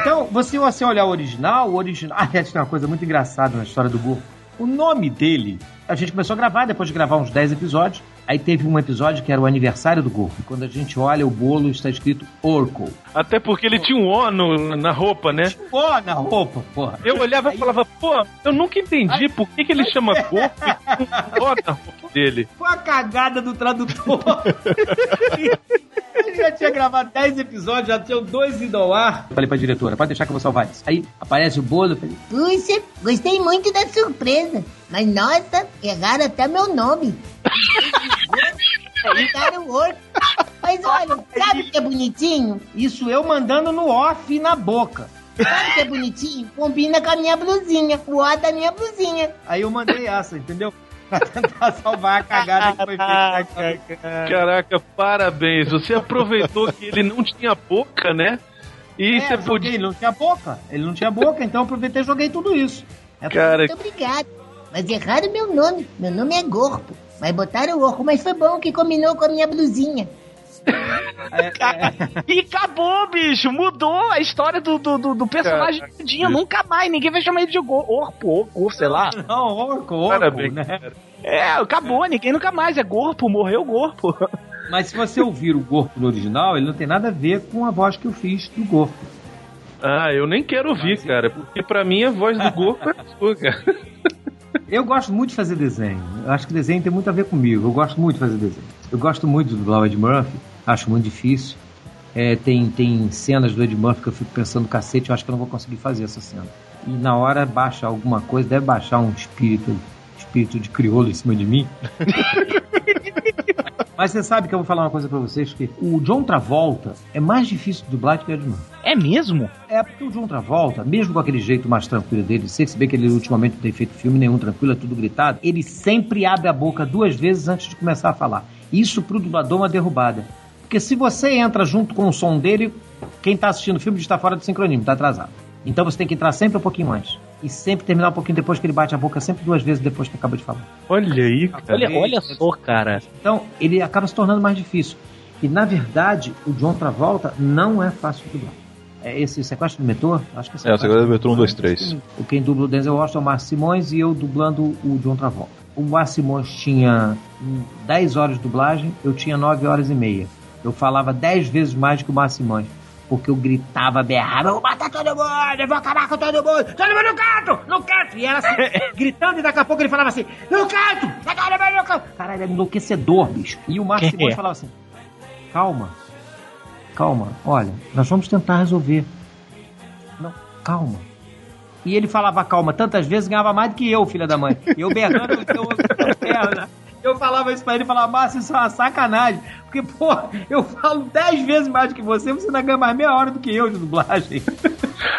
Então, você, você olhar o original, o original. (laughs) Ah, tem uma coisa muito engraçada na história do Gorpo. O nome dele, a gente começou a gravar, depois de gravar uns 10 episódios. Aí teve um episódio que era o aniversário do Gorpo. Quando a gente olha o bolo, está escrito Orco. Até porque ele tinha um O no- na roupa, né? Ó, na roupa, porra. Eu olhava e falava, pô, eu nunca entendi por que, que ele chama corpo e tem um O na roupa dele. (laughs) Foi a cagada do tradutor. Ele já tinha gravado 10 episódios, já tinham dois indo ao ar. Falei pra diretora, pode deixar que eu vou salvar isso. Aí aparece o bolo, eu falei, Puxa, gostei muito da surpresa. Mas nossa, erraram até meu nome. (laughs) O outro. Mas olha, sabe o que é bonitinho? isso eu mandando no off e na boca. Sabe o que é bonitinho? Combina com a minha blusinha, o ó da minha blusinha. Aí eu mandei essa, entendeu? Pra tentar salvar a cagada que foi feita. Caraca, parabéns. Você aproveitou que ele não tinha boca, né? E É, você joguei, podia. Ele não tinha boca. Ele não tinha boca, então eu aproveitei e joguei tudo isso. É Cara, Muito obrigado. Mas erraram meu nome. Meu nome é Gorpo. Mas botaram o orco, mas foi bom que combinou com a minha blusinha. (laughs) E acabou, bicho. Mudou a história do, do, do, do personagem todinho. bicho. Nunca mais. Ninguém vai chamar ele de Go- Orpo, Orco, sei lá. (laughs) Não, orco, orco, Parabéns, né? cara. É, acabou. Ninguém nunca mais. É Gorpo. Morreu Gorpo. (laughs) Mas se você ouvir o Gorpo no original, ele não tem nada a ver com a voz que eu fiz do Gorpo. Ah, eu nem quero ouvir, cara, porque pra mim a voz do corpo é sua, cara. Eu gosto muito de fazer desenho. Eu acho que desenho tem muito a ver comigo. Eu gosto muito de fazer desenho. Eu gosto muito do dublar Ed Murphy. Acho muito difícil. É, tem, tem cenas do Ed Murphy que eu fico pensando, cacete, eu acho que eu não vou conseguir fazer essa cena. E na hora baixa alguma coisa, deve baixar um espírito, espírito de crioulo em cima de mim. (laughs) Mas você sabe que eu vou falar uma coisa pra vocês, que o John Travolta é mais difícil de dublar que o Ed Murphy. É mesmo? É porque o John Travolta, mesmo com aquele jeito mais tranquilo dele, se se bem que ele ultimamente não tem feito filme nenhum tranquilo, é tudo gritado, ele sempre abre a boca duas vezes antes de começar a falar. Isso pro dublador é uma derrubada. Porque se você entra junto com o som dele, quem tá assistindo o filme está fora do sincronismo, tá atrasado. Então você tem que entrar sempre um pouquinho antes. E sempre terminar um pouquinho depois que ele bate a boca, sempre duas vezes depois que acaba de falar. Olha aí, cara. Olha, olha só, cara. Então, ele acaba se tornando mais difícil. E, na verdade, o John Travolta não é fácil de dublar. É esse sequestro do metrô? Acho que É, o Sequestro do Metrô 1, 2, 3. O quem dubla o Denzel Washington é o Márcio Simões e eu dublando o John Travolta. O Márcio Simões tinha hum, 10 horas de dublagem, eu tinha 9 horas e meia. Eu falava 10 vezes mais do que o Márcio Simões. Porque eu gritava, berrava, eu vou matar todo mundo, eu vou acabar com todo mundo, todo mundo no canto, no canto. E era assim, (laughs) gritando, e daqui a pouco ele falava assim, no canto, tá todo mundo no canto. Caralho, era enlouquecedor, bicho. E o Márcio Simões é? falava assim, calma, calma, olha, nós vamos tentar resolver. Não, calma. E ele falava calma tantas vezes, ganhava mais do que eu, filha da mãe. E eu berrando no teu perna. Eu falava isso pra ele, falava, Márcio, isso é uma sacanagem. Porque, pô, eu falo dez vezes mais do que você, você ainda ganha mais meia hora do que eu de dublagem.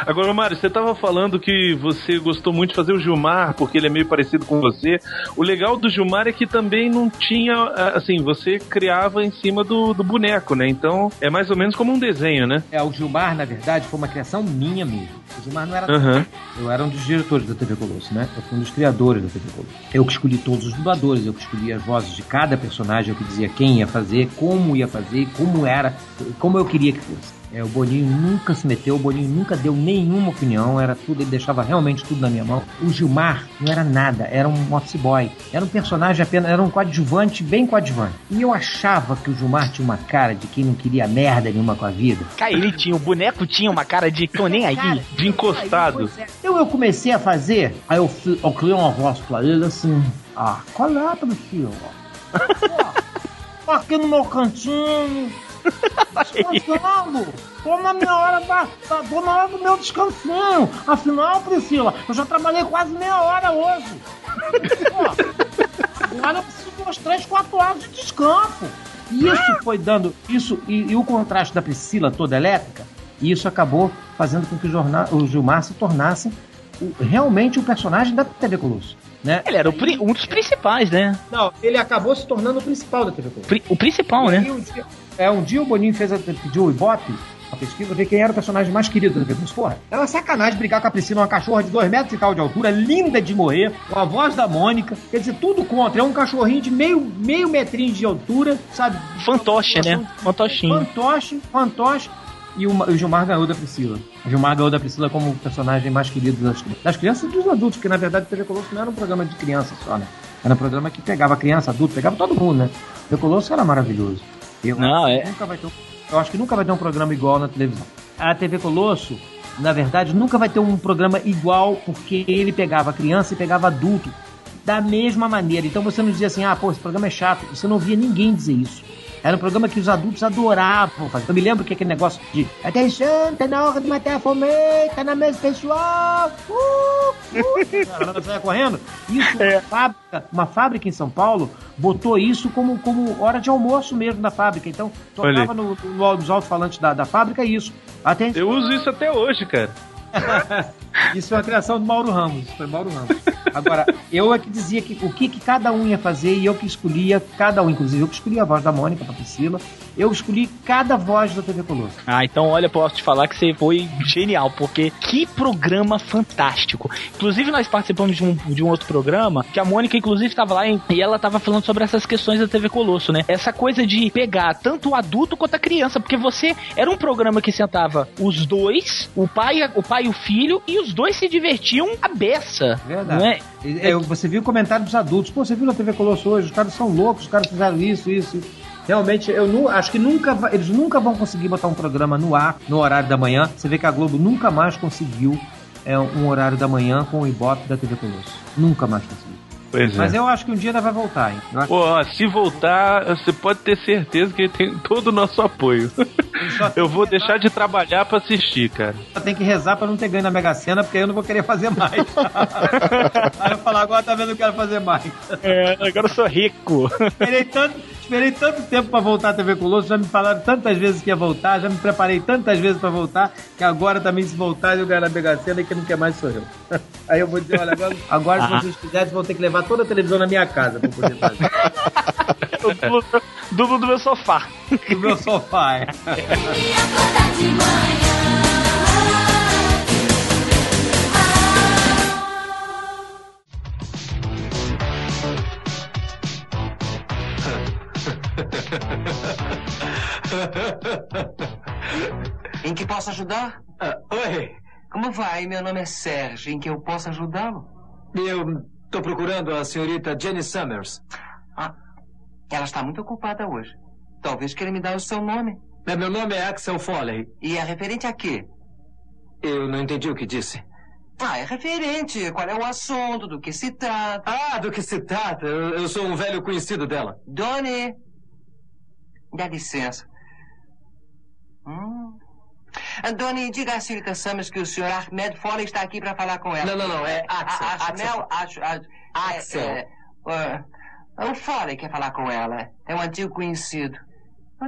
Agora, Mário, você tava falando que você gostou muito de fazer o Gilmar, porque ele é meio parecido com você. O legal do Gilmar é que também não tinha, ah, assim, você criava em cima do, do boneco, né? Então, é mais ou menos como um desenho, né? É, o Gilmar, na verdade, foi uma criação minha mesmo. O Gilmar não era. Aham. Eu era um dos diretores da TV Colosso, né? Eu fui um dos criadores da TV Colosso. Eu que escolhi todos os dubladores, eu que escolhi as vozes de cada personagem, eu que dizia quem ia fazer, como ia fazer, como era, como eu queria que fosse. É, o Boninho nunca se meteu, o Boninho nunca deu nenhuma opinião, era tudo, ele deixava realmente tudo na minha mão. O Gilmar não era nada, era um office boy, era um personagem apenas, era um coadjuvante, bem coadjuvante. E eu achava que o Gilmar tinha uma cara de quem não queria merda nenhuma com a vida. Cara, ele tinha, o boneco tinha uma cara de tô nem aí. De encostado. Então eu comecei a fazer, aí eu, eu criei uma voz pra ele assim: Ah, qual é, Priscila? (laughs) Tô aqui no meu cantinho, descansando. Tô na minha hora da, da- tô na hora do meu descansinho. Afinal, Priscila, eu já trabalhei quase meia hora hoje. Pô, agora eu preciso de umas 3, 4 horas de descanso. E isso foi dando. Isso, e, e o contraste da Priscila toda elétrica, e isso acabou fazendo com que o, jornal, o Gilmar se tornasse o- realmente o personagem da TV Colosso. Né? Ele era um dos principais, né? Não, ele acabou se tornando o principal da TV Colosso. Pri- o principal, né? E um dia, é, um dia o Boninho fez a, pediu o Ibope, a pesquisa, ver quem era o personagem mais querido Colosso. Porra, é uma sacanagem brigar com a Priscila, uma cachorra de 2 metros e tal de altura, linda de morrer, com a voz da Mônica, quer dizer, tudo contra. É um cachorrinho de meio, meio metrinho de altura, sabe? Fantoche, né? Fantochinho. Fantoche, fantoche. E o, o Gilmar ganhou da Priscila. O Gilmar ganhou da Priscila como o personagem mais querido das, das crianças e dos adultos, porque na verdade o TV Colosso não era um programa de criança só, né? Era um programa que pegava criança, adulto, pegava todo mundo, né? O TV Colosso era maravilhoso. Eu Não, acho que é- Nunca vai ter um- eu acho que nunca vai ter um programa igual na televisão. A TV Colosso, na verdade, nunca vai ter um programa igual, porque ele pegava criança e pegava adulto da mesma maneira. Então você não dizia assim, ah, pô, esse programa é chato. Você não via ninguém dizer isso. Era um programa que os adultos adoravam fazer. Eu me lembro que aquele negócio de atenção, tá na hora de matar a fome, tá na mesa pessoal. Uh, uh. Saia correndo. Isso, uma, fábrica, uma fábrica em São Paulo botou isso como, como hora de almoço mesmo da fábrica. Então, tocava no, no, nos alto-falantes da, da fábrica isso. Atenção. Eu uso isso até hoje, cara. (laughs) Isso é uma criação do Mauro Ramos. Foi Mauro Ramos. Agora, eu é que dizia que o que, que cada um ia fazer e eu que escolhia cada um. Inclusive, eu que escolhi a voz da Mônica pra Priscila. Eu escolhi cada voz da TV Colosso. Ah, então olha, posso te falar que você foi genial, porque que programa fantástico. Inclusive, nós participamos de um, de um outro programa, que a Mônica, inclusive, estava lá em- e ela tava falando sobre essas questões da TV Colosso, né? Essa coisa de pegar tanto o adulto quanto a criança, porque você era um programa que sentava os dois, o pai, o pai e o filho, e os dois se divertiam a beça. Verdade. É? É, você viu o comentário dos adultos. Pô, você viu na TV Colosso hoje? Os caras são loucos, os caras fizeram isso, isso. Realmente, eu nu, acho que nunca eles nunca vão conseguir botar um programa no ar no horário da manhã. Você vê que a Globo nunca mais conseguiu é, um horário da manhã com o Ibope da TV Colosso. Nunca mais conseguiu. Pois é. Mas eu acho que um dia ainda vai voltar, hein? Pô, ó, se voltar, você pode ter certeza que ele tem todo o nosso apoio. (laughs) Eu vou deixar de trabalhar pra assistir, cara. Só tem que rezar pra não ter ganho na Mega Sena, porque aí eu não vou querer fazer mais. (laughs) aí eu falar, agora tá vendo que eu quero fazer mais. É, agora eu sou rico. Esperei tanto, esperei tanto tempo pra voltar à TV Colosso, já me falaram tantas vezes que ia voltar, já me preparei tantas vezes pra voltar, que agora também se voltar eu ganho na Mega Sena e quem não quer mais sou eu. (laughs) Aí eu vou dizer, olha, agora, agora se Ah. vocês quiserem, vão ter que levar toda a televisão na minha casa pra poder fazer. (laughs) O duplo, duplo do meu sofá. Do meu sofá, é. Em que posso ajudar? Ah, oi, Como vai? Meu nome é Sérgio. Em que eu posso ajudá-lo? eu tô procurando a senhorita Jenny Summers. Ah, ela está muito ocupada hoje. Talvez queira me dar o seu nome. É, Meu nome é Axel Foley. E é referente a quê? Eu não entendi o que disse. Ah, é referente. Qual é o assunto? Do que se trata? Ah, do que se trata? Eu, eu sou um velho conhecido dela. Doni. Dá licença. Hum. Doni, diga à senhorita Summers que o senhor Ahmed Foley está aqui para falar com ela. Não, não, não, é Axel, Axel. Acho, Axel. É, é, ah, o Foley quer falar com ela. É um antigo conhecido.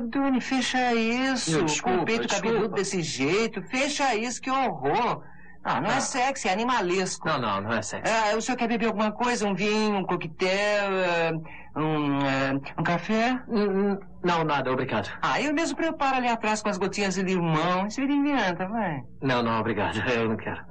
Doni, fecha isso. Meu, com desculpa, o peito desculpa. cabeludo desse jeito. Fecha isso, que horror. Ah, não é Ah. sexy, é animalesco. Não, não, não é sexy. Ah, o senhor quer beber alguma coisa? Um vinho, um coquetel, eh, um, eh, um café? Hum, hum, Não, nada, obrigado. Ah, eu mesmo preparo ali atrás com as gotinhas de limão. Isso ele inventa, vai. Não, não, obrigado. (laughs) Eu não quero.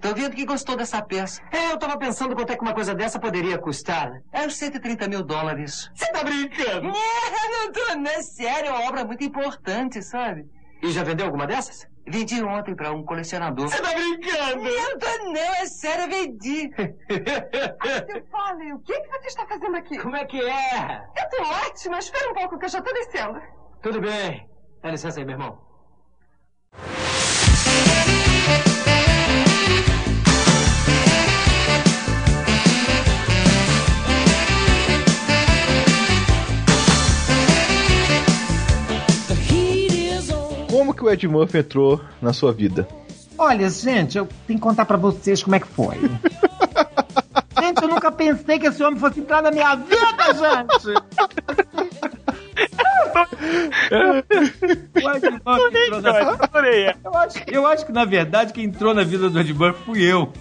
Tô vendo que gostou dessa peça. É, eu tava pensando quanto é que uma coisa dessa poderia custar. É uns 130 mil dólares. Você tá brincando? (laughs) É, não tô, não é sério. É uma obra muito importante, sabe? E já vendeu alguma dessas? Vendi ontem pra um colecionador. Você tá brincando? Não tô não, é sério, eu vendi. (laughs) Fale, o que, que você está fazendo aqui? Como é que é? Eu tô ótima, espera um pouco que eu já tô descendo. Tudo bem. Dá licença aí, meu irmão. Que o Ed Murphy entrou na sua vida? Olha, gente, eu tenho que contar pra vocês como é que foi. (laughs) gente, eu nunca pensei que esse homem fosse entrar na minha vida, gente! (laughs) O Ed Murphy entrou na... eu, acho, eu acho que, na verdade, quem entrou na vida do Ed Murphy fui eu.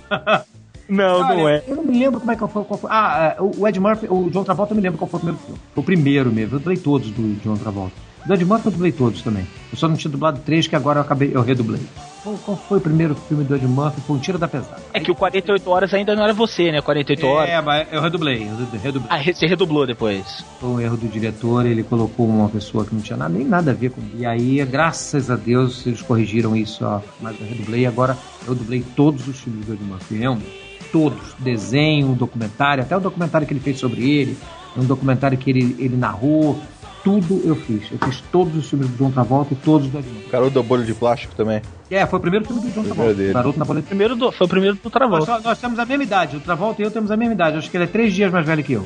Não, (laughs) não Olha, é. Eu não me lembro como é que foi. Qual foi. Ah, é, o Ed Murphy, o John Travolta, eu me lembro qual foi o primeiro filme. Foi o primeiro mesmo. Eu dublei todos do John Travolta. Do Ed Murphy eu dublei todos também. Eu só não tinha dublado três, que agora eu acabei, eu redublei. Qual, qual foi o primeiro filme do Ed Murphy? Foi um Tiro da Pesada. É que o 48 horas ainda não era você, né? 48 horas. É, mas eu redublei, eu redublei. Ah, você redublou depois. Foi um erro do diretor, ele colocou uma pessoa que não tinha nada, nem nada a ver com. E aí, graças a Deus, eles corrigiram isso, ó. Mas eu redublei, agora eu dublei todos os filmes do Ed Murphy, realmente. Todos. Desenho, documentário, até o documentário que ele fez sobre ele, um documentário que ele, ele narrou. Tudo eu fiz. Eu fiz todos os filmes do John Travolta e todos do Ed Murphy. Garoto do bolho de plástico também. É, foi o primeiro filme do John Primeiro Travolta. dele. Garoto Napoleão. Primeiro do, foi o primeiro do Nós, Travolta. só- nós temos a mesma idade. O Travolta e eu temos a mesma idade. Acho que ele é três dias mais velho que eu.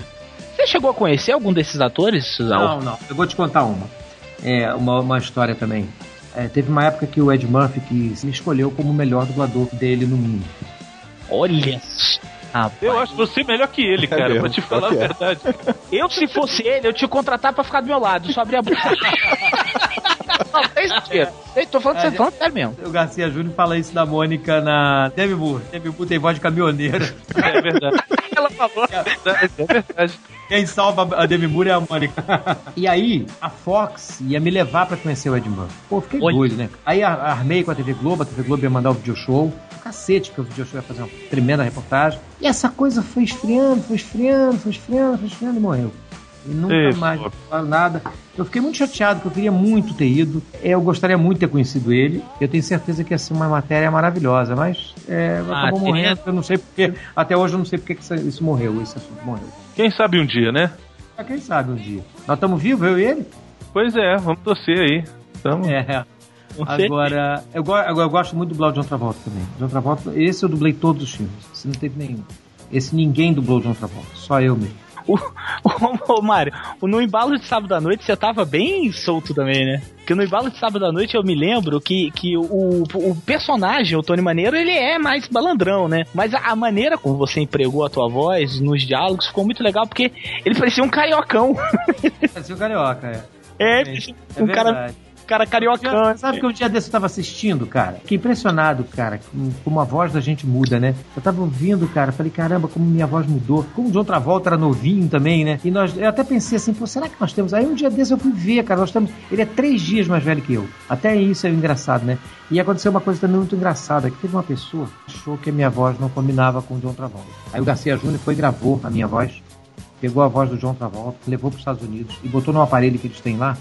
Você chegou a conhecer algum desses atores, Suzal? Não, não. Eu vou te contar uma. É, uma, uma história também. É, teve uma época que o Ed Murphy que me escolheu como o melhor dublador dele no mundo. Olha. Rapaz. Eu acho você melhor que ele, cara, mesmo, pra te falar a que é. verdade. Eu, se fosse ele, eu te contratar pra ficar do meu lado, só abrir a boca. (laughs) não, tem sentido. Eu tô falando, É, você tá falando sério mesmo. O Garcia Júnior fala isso da Mônica na Demi Moore. Demi Moore tem voz de caminhoneira. É verdade. Ela falou. É verdade. Quem salva a Demi Moore é a Mônica. (laughs) e aí, a Fox ia me levar pra conhecer o Ed Murphy. Pô, fiquei Olha. doido, né? Aí armei com a TV Globo, a TV Globo ia mandar o video show. Cacete, que o video show ia fazer uma tremenda reportagem. E essa coisa foi esfriando, foi esfriando, foi esfriando, foi esfriando e morreu. E nunca Ei, mais falo nada. Eu fiquei muito chateado, porque eu queria muito ter ido. Eu gostaria muito de ter conhecido ele. Eu tenho certeza que ia ser uma matéria maravilhosa, mas é, Ah, acabou morrendo. Eu não sei porque. Até hoje eu não sei porque que isso, isso morreu, esse assunto morreu. Quem sabe um dia, né? Mas quem sabe um dia. Nós estamos vivos, eu e ele? Pois é, vamos torcer aí. Tamo... É. Agora, eu, go- eu gosto muito de dublar o John Travolta também. John Travolta, esse eu dublei todos os filmes. Esse não teve nenhum. Esse ninguém dublou John Travolta, só eu mesmo. O, ô, (laughs) ô, Mário, no embalo de sábado à noite você tava bem solto também, né? Porque no embalo de sábado à noite eu me lembro que, que o, o personagem, o Tony Maneiro, ele é mais balandrão, né? Mas a, a maneira como você empregou a tua voz nos diálogos ficou muito legal, porque ele parecia um cariocão. (laughs) Parecia o Carioca, é. É, Realmente, um cara, verdade. um cara cariocão. Já- sabe que um dia desse eu tava assistindo, cara? Fiquei impressionado, cara, com- como a voz da gente muda, né? Eu tava ouvindo, cara, falei, caramba, como minha voz mudou. Como o John Travolta era novinho também, né? E nós, eu até pensei assim, pô, será que nós temos? Aí um dia desse eu fui ver, cara, nós temos. Ele é três dias mais velho que eu. Até isso é engraçado, né? E aconteceu uma coisa também muito engraçada, que teve uma pessoa que achou que a minha voz não combinava com o John Travolta. Aí o Garcia Júnior foi e gravou a minha voz, pegou a voz do John Travolta, levou para os Estados Unidos e botou num aparelho que eles têm lá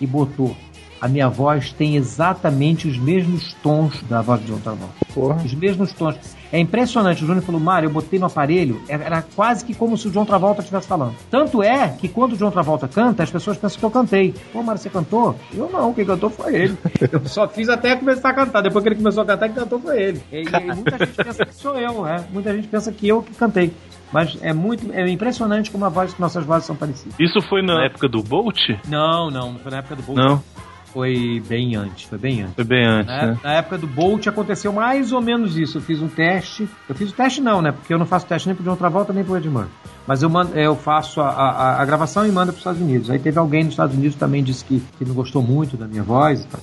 e botou. A minha voz tem exatamente os mesmos tons da voz do John Travolta. Porra. Os mesmos tons. É impressionante. O Júnior falou, Mário, eu botei no aparelho, era quase que como se o John Travolta estivesse falando. Tanto é que quando o John Travolta canta, as pessoas pensam que eu cantei. Pô, Mário, você cantou? Eu não, quem cantou foi ele. (laughs) Eu só fiz até começar a cantar. Depois que ele começou a cantar, quem cantou foi ele. E, e muita gente pensa que sou eu, é. Muita gente pensa que eu que cantei. Mas é muito, é impressionante como a voz, nossas vozes são parecidas. Isso foi na época do Bolt? Não, não, não foi na época do Bolt. Não, Foi bem antes, foi bem antes. foi bem antes, Na, né? na época do Bolt aconteceu mais ou menos isso. Eu fiz um teste. Eu fiz o teste não, né? Porque eu não faço teste nem pro John Travolta nem pro Ed Murphy. Mas eu, mando, eu faço a, a, a gravação e mando para os Estados Unidos. Aí teve alguém nos Estados Unidos também disse que, que não gostou muito da minha voz e tal.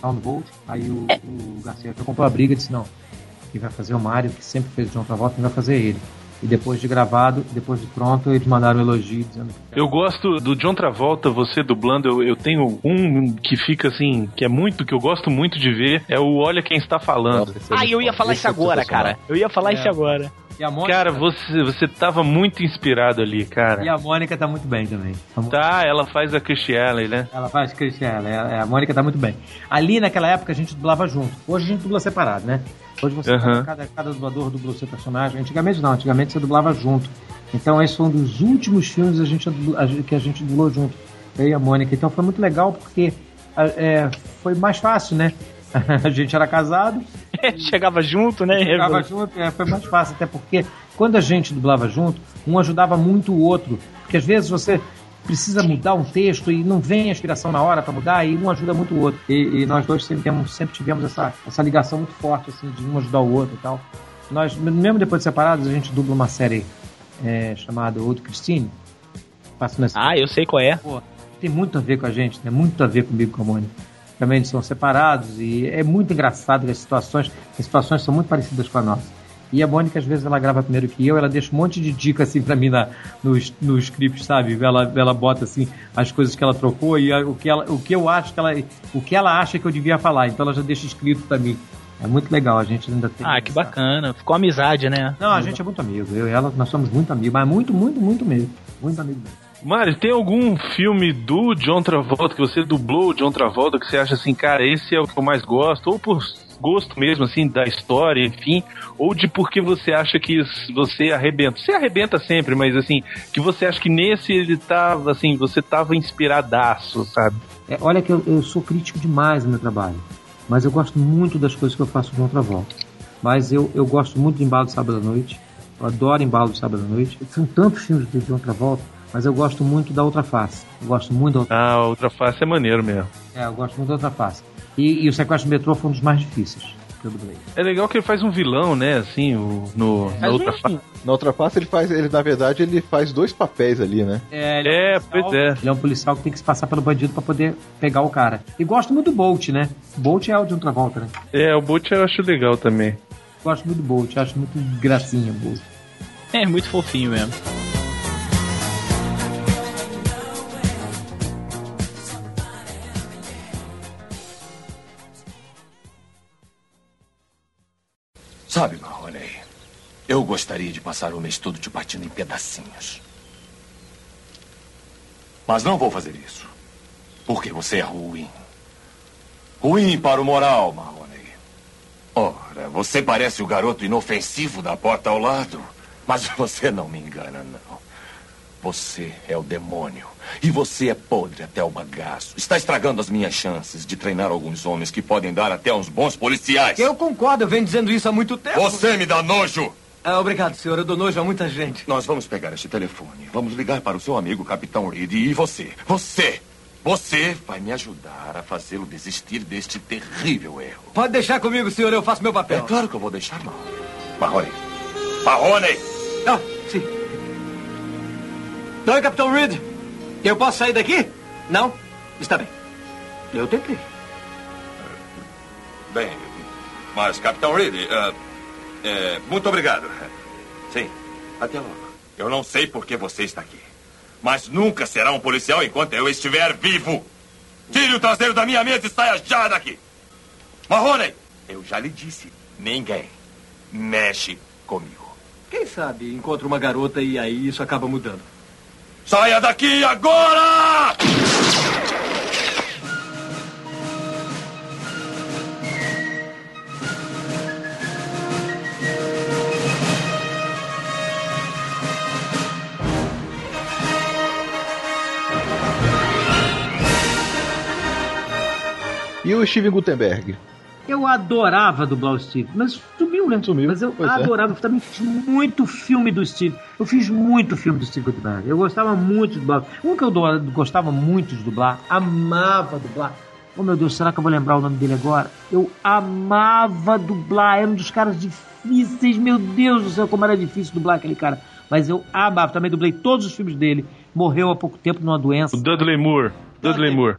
Tal no Bolt. Aí o, o Garcia comprou a briga e disse: não, quem vai fazer é o Mário, que sempre fez o John Travolta, quem vai fazer é ele. E depois de gravado, depois de pronto, eles mandaram um elogio dizendo que Eu gosto do John Travolta, você dublando, eu, eu tenho um que fica assim, que é muito, que eu gosto muito de ver, é o Olha Quem Está Falando. Ah, eu ia falar isso agora, cara. Eu ia falar É. isso agora. E a Mônica, Cara, você, você tava muito inspirado ali, cara. e a Mônica tá muito bem também. Mo- Tá, ela faz a Christy Alley, né? Ela faz Cristiana, é, a Mônica tá muito bem. Ali naquela época a gente dublava junto. Hoje a gente dubla separado, né? Hoje você Aham. cada, cada dublador dubla o seu personagem. Antigamente não, antigamente você dublava junto. Então esse foi um dos últimos filmes a gente, que a gente dublou junto. Eu e a Mônica. Então foi muito legal porque é, foi mais fácil, né? (laughs) A gente era casado, (laughs) Chegava junto, né? Ficava junto, é, foi mais fácil, até porque quando a gente dublava junto, um ajudava muito o outro. Porque às vezes você precisa mudar um texto e não vem a inspiração na hora para mudar e um ajuda muito o outro. E, e nós dois sempre, temos, sempre tivemos essa, essa ligação muito forte, assim, de um ajudar o outro e tal. Nós, mesmo depois de separados, a gente dubla uma série é, chamada Christine. Passa nessa Ah, eu sei qual é. Pô, tem muito a ver com a gente, né? Muito a ver comigo com a Mônica. Também são separados e é muito engraçado as situações, as situações são muito parecidas com a nossa. E a Mônica, às vezes, ela grava primeiro que eu, ela deixa um monte de dica assim pra mim na, no, no script, sabe? Ela, ela bota assim as coisas que ela trocou e a- o que, ela, o que eu acho que ela. O que ela acha que eu devia falar. Então ela já deixa escrito pra mim. É muito legal, a gente ainda tem. Ah, que bacana. Ficou amizade, né? Não, a gente é muito amigo. Eu e ela, nós somos muito amigos, mas muito, muito, muito mesmo. Muito amigo mesmo. Mário, tem algum filme do John Travolta que você dublou o John Travolta que você acha assim, cara, esse é o que eu mais gosto, ou por gosto mesmo, assim, da história, enfim, ou de porque você acha que você arrebenta. Você arrebenta sempre, mas assim, que você acha que nesse ele tava, assim, você tava inspiradaço, sabe? É, olha que eu, eu sou crítico demais no meu trabalho, mas eu gosto muito das coisas que eu faço de outra volta. Mas eu, eu gosto muito de Embalo de Sábado à Noite, eu adoro Embalo de Sábado à Noite. São tantos filmes de de outra volta, mas eu gosto muito da Outra Face. Eu gosto muito da Outra Ah, a outra face é maneiro mesmo. É, eu gosto muito da Outra Face. E, e o Sequestro do Metrô foi um dos mais difíceis. É legal que ele faz um vilão, né, assim, o, no, na outra face. Na outra face ele faz, ele na verdade ele faz dois papéis ali, né? É, É, pois é. Ele é um policial que tem que se passar pelo bandido pra poder pegar o cara. E gosto muito do Bolt, né? Bolt é o de outra volta, né? É, o Boot eu acho legal também. Gosto muito do Bolt, acho muito gracinha o Bolt. É, muito fofinho mesmo. Sabe, Marrone, eu gostaria de passar o mês todo te partindo em pedacinhos. Mas não vou fazer isso. Porque você é ruim. Ruim para o moral, Marrone. Ora, você parece o garoto inofensivo da porta ao lado. Mas você não me engana, não. Você é o demônio. E você é podre até o bagaço. Está estragando as minhas chances de treinar alguns homens que podem dar até uns bons policiais. Eu concordo, eu venho dizendo isso há muito tempo. Você me dá nojo! Ah, obrigado, senhor. Eu dou nojo a muita gente. Nós vamos pegar este telefone. Vamos ligar para o seu amigo Capitão Reed. E você, você, você vai me ajudar a fazê-lo desistir deste terrível erro. Pode deixar comigo, senhor. Eu faço meu É papel. claro que eu vou deixar, mal. Marrone. Marrone! Ah, sim. Oi, Capitão Reed. Eu posso sair daqui? Não? Está bem. Eu tentei. Bem, mas, Capitão Reed, ah, é, muito obrigado. Sim, até logo. Eu não sei por que você está aqui. Mas nunca será um policial enquanto eu estiver vivo. Tire o traseiro da minha mesa e saia já daqui. Marrone, eu já lhe disse. Ninguém mexe comigo. Quem sabe encontro uma garota e aí isso acaba mudando. Saia daqui agora! E o Steven Gutenberg? Eu adorava dublar o Steve, mas sumiu, né? Sumiu. Mas eu Pois é. adorava, eu também fiz muito filme do Steve. Eu fiz muito filme do Steve Gutenberg. Eu gostava muito de dublar. Um que eu gostava muito de dublar, amava dublar. Oh meu Deus, será que eu vou lembrar o nome dele agora? Eu amava dublar, era um dos caras difíceis, meu Deus do céu, como era difícil dublar aquele cara. Mas eu amava, também dublei todos os filmes dele. Morreu há pouco tempo numa doença. O Dudley Moore. Dudley Moore.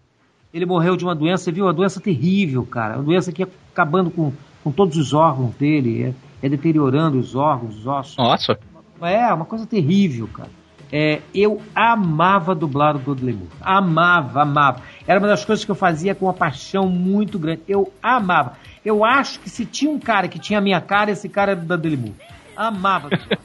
Ele morreu de uma doença, você viu? Uma doença terrível, cara. Uma doença que ia acabando com, com todos os órgãos dele, é, é deteriorando os órgãos, os ossos. Nossa. É, uma coisa terrível, cara. É, eu amava dublar o Dudley Moore. Amava, amava. Era uma das coisas que eu fazia com uma paixão muito grande. Eu amava. Eu acho que se tinha um cara que tinha a minha cara, esse cara era do Dudley Moore. Amava dublar.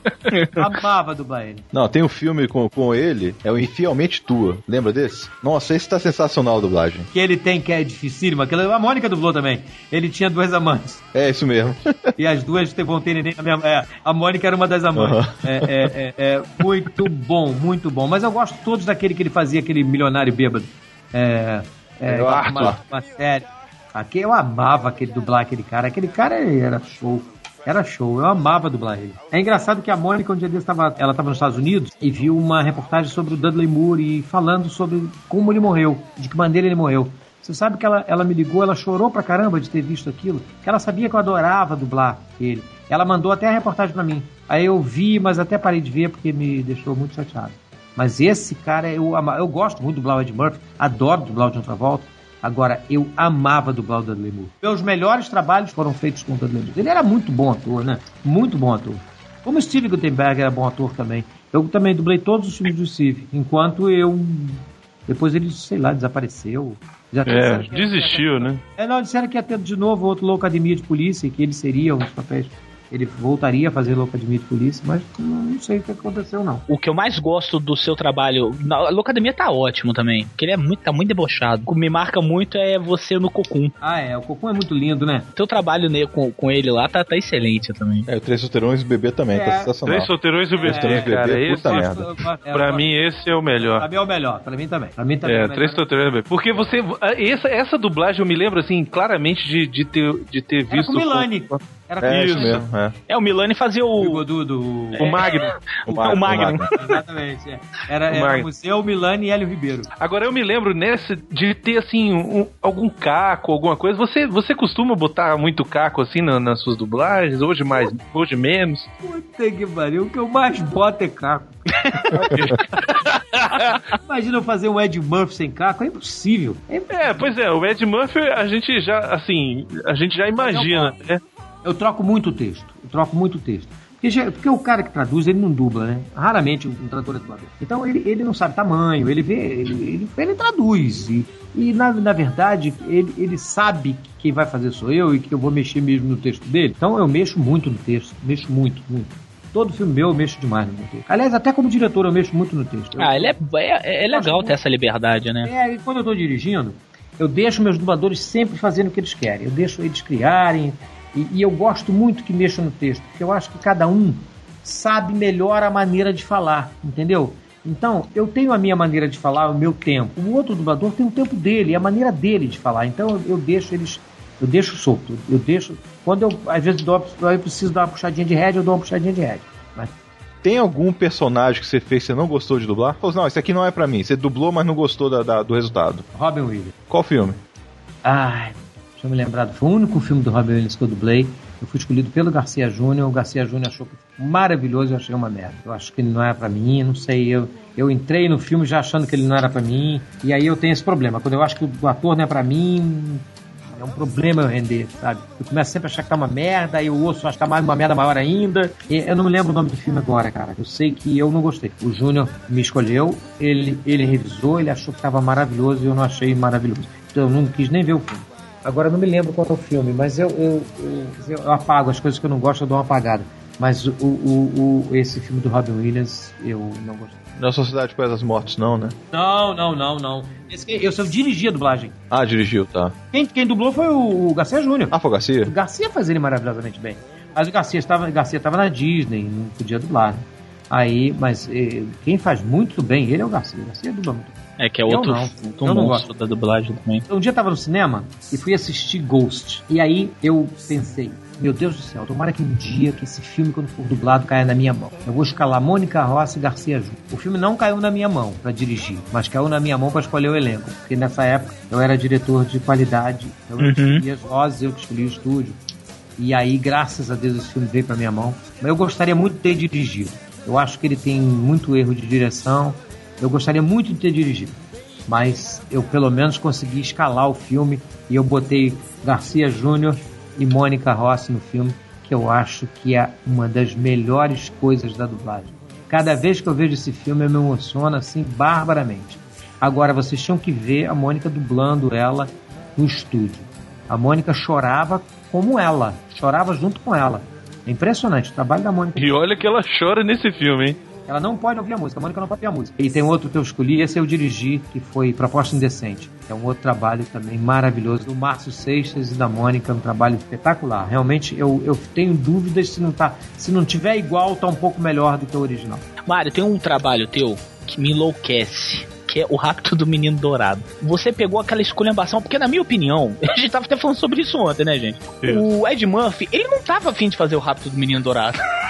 (laughs) amava dublar ele. Não, tem um filme com, com ele, é o Infielmente Tua. Lembra desse? Nossa, esse tá sensacional a dublagem. Que ele tem, que é dificílimo. Aquela, a Mônica dublou também. Ele tinha duas amantes. É isso mesmo. (laughs) E as duas vão ter neném na mesma. É, a Mônica era uma das amantes. Aham. É, é, é, é muito bom, muito bom. Mas eu gosto todos daquele que ele fazia, aquele milionário bêbado. É, é, É. Uma, uma série. Aqui eu amava aquele dublar aquele cara. Aquele cara era show. Era show, eu amava dublar ele. É engraçado que a Mônica, um dia desse, tava, ela estava nos Estados Unidos e viu uma reportagem sobre o Dudley Moore e falando sobre como ele morreu, de que maneira ele morreu. Você sabe que ela, ela me ligou, ela chorou pra caramba de ter visto aquilo, que ela sabia que eu adorava dublar ele. Ela mandou até a reportagem pra mim. Aí eu vi, mas até parei de ver porque me deixou muito chateado. Mas esse cara, eu, eu gosto muito do o Ed Murphy, adoro dublar o John Travolta. Agora, eu amava dublar o Dudley Moore. Meus melhores trabalhos foram feitos com o Dudley Moore. Ele era muito bom ator, né? Muito bom ator. Como o Steve Gutenberg era bom ator também. Eu também dublei todos os filmes do Steve, enquanto eu... Depois ele, sei lá, desapareceu. Já É, desistiu, né? é, não, disseram que ia ter de novo outro Loucademia de Polícia, que ele seria um dos papéis. Ele voltaria a fazer Loucademia de Polícia, mas não, sei o que aconteceu, não. O que eu mais gosto do seu trabalho. Na a Locademia tá ótimo também. Porque ele é muito, tá muito debochado. O que me marca muito é você no Cocum. Ah, é. O Cocum é muito lindo, né? Teu trabalho ne- com, com ele lá tá, tá excelente também. É, o Três Solteirões e o Bebê também, tá É. sensacional. Três solteirões e o Três bebê, Solteirões e cara. Bebê, Esse, puta merda. gosto- gosto- pra mim, esse é o melhor. Pra mim é o melhor. Pra mim também. Pra mim também. É, o melhor. três solteiros bebê. Porque você. Essa, essa dublagem eu me lembro, assim, claramente de, de, ter, de ter Era visto. com Milani. Era É, Isso. mesmo, é. É, o Milani fazia o. Bigodudo. O Magno. O O Magno. Exatamente. é. Era, O era. Museu, Milani e Hélio Ribeiro. Agora eu me lembro nessa de ter assim um- algum caco, alguma coisa. Você, você costuma botar muito caco assim na- nas suas dublagens? Hoje mais, hoje menos. Puta que pariu. O que eu mais boto é caco. (laughs) Imagina eu fazer um Ed Murphy sem caco. É impossível. É impossível. É, pois é, o Ed Murphy a gente já, assim, a gente já imagina, né? Eu troco muito o texto. Eu troco muito o texto. Porque, o cara que traduz, ele não dubla, né? Raramente um tradutor é dublador. Então ele, ele não sabe tamanho, ele vê, ele, ele, ele traduz. E, e na, na verdade, ele, ele sabe que quem vai fazer sou eu e que eu vou mexer mesmo no texto dele. Então eu mexo muito no texto, mexo muito, muito. Todo filme meu eu mexo demais no texto. Aliás, até como diretor eu mexo muito no texto. Eu- Ah, ele é, é, é legal ter essa liberdade, né? é, e quando eu tô dirigindo, eu deixo meus dubladores sempre fazendo o que eles querem. Eu deixo eles criarem. E, e eu gosto muito que mexam no texto, porque eu acho que cada um sabe melhor a maneira de falar, entendeu? Então, eu tenho a minha maneira de falar, o meu tempo. O outro dublador tem o tempo dele, a maneira dele de falar. Então, eu, deixo eles. Eu deixo solto. Eu deixo. Quando eu, às vezes, dou, eu preciso dar uma puxadinha de head, eu dou uma puxadinha de head. Mas Tem algum personagem que você fez que você não gostou de dublar? Falou, assim, não, esse aqui não é pra mim. Você dublou, mas não gostou da- da- do resultado. Robin Williams. Qual filme? Ai, eu me lembrar. Foi o único filme do Robin Williams que eu dublei. Eu fui escolhido pelo Garcia Júnior. O Garcia Júnior achou maravilhoso eu achei uma merda. Eu acho que ele não era pra mim, não sei. Eu, eu entrei no filme já achando que ele não era pra mim. E aí eu tenho esse problema. Quando eu acho que o ator não é pra mim, é um problema eu render, sabe? Eu começo sempre a achar que tá uma merda, aí eu ouço que tá mais uma merda maior ainda. E eu não me lembro o nome do filme agora, cara. Eu sei que eu não gostei. O Júnior me escolheu, ele, ele revisou, ele achou que tava maravilhoso e eu não achei maravilhoso. Então eu não quis nem ver o filme. Agora eu não me lembro qual é o filme, mas eu, eu, eu, eu apago as coisas que eu não gosto, eu dou uma apagada. Mas o, o, o, esse filme do Robin Williams eu não gostei. Na Sociedade Poetas Mortos, não, né? Não, não, não, não. Esse, eu, eu dirigi a dublagem. Ah, dirigiu, tá. Quem, quem dublou foi o, o Garcia Júnior. Ah, foi o Garcia? O Garcia faz ele maravilhosamente bem. Mas o Garcia estava, Garcia estava na Disney, não podia dublar. né? Aí, mas eh, quem faz muito bem ele é o Garcia. O Garcia dubla muito. bem. É que é Eu outro, não. outro Eu não monstro da dublagem também. Um dia eu tava no cinema e fui assistir Ghost. E aí eu pensei, meu Deus do céu, tomara que um dia que esse filme, quando for dublado, caia na minha mão. Eu vou escalar Mônica Rossi e Garcia Júnior. O filme não caiu na minha mão para dirigir, mas caiu na minha mão para escolher o elenco. Porque nessa época eu era diretor de qualidade, eu Uhum. escolhi as vozes, eu que escolhi o estúdio. E aí, graças a Deus, esse filme veio para minha mão. Mas eu gostaria muito de ter dirigido. Eu acho que ele tem muito erro de direção. Eu gostaria muito de ter dirigido. Mas eu pelo menos consegui escalar o filme e eu botei Garcia Júnior e Mônica Rossi no filme, que eu acho que é uma das melhores coisas da dublagem. Cada vez que eu vejo esse filme eu me emociono assim barbaramente. Agora vocês tinham que ver a Mônica dublando ela no estúdio. A Mônica chorava como ela, chorava junto com ela. É impressionante o trabalho da Mônica. E olha que ela chora nesse filme, hein? Ela não pode ouvir a música, a Mônica não pode ouvir a música. E tem outro que eu escolhi, esse eu dirigi, que foi Proposta Indecente. É um outro trabalho também maravilhoso, do Márcio Seixas e da Mônica, um trabalho espetacular. Realmente, eu, eu tenho dúvidas se não tá. Se não tiver igual, tá um pouco melhor do que o original. Mário, tem um trabalho teu que me enlouquece. Que é o Rapto do Menino Dourado. Você pegou aquela esculhambação, porque na minha opinião, (laughs) a gente tava até falando sobre isso ontem, né, gente? Isso. O Ed Murphy, ele não tava afim de fazer o Rapto do Menino Dourado. (laughs)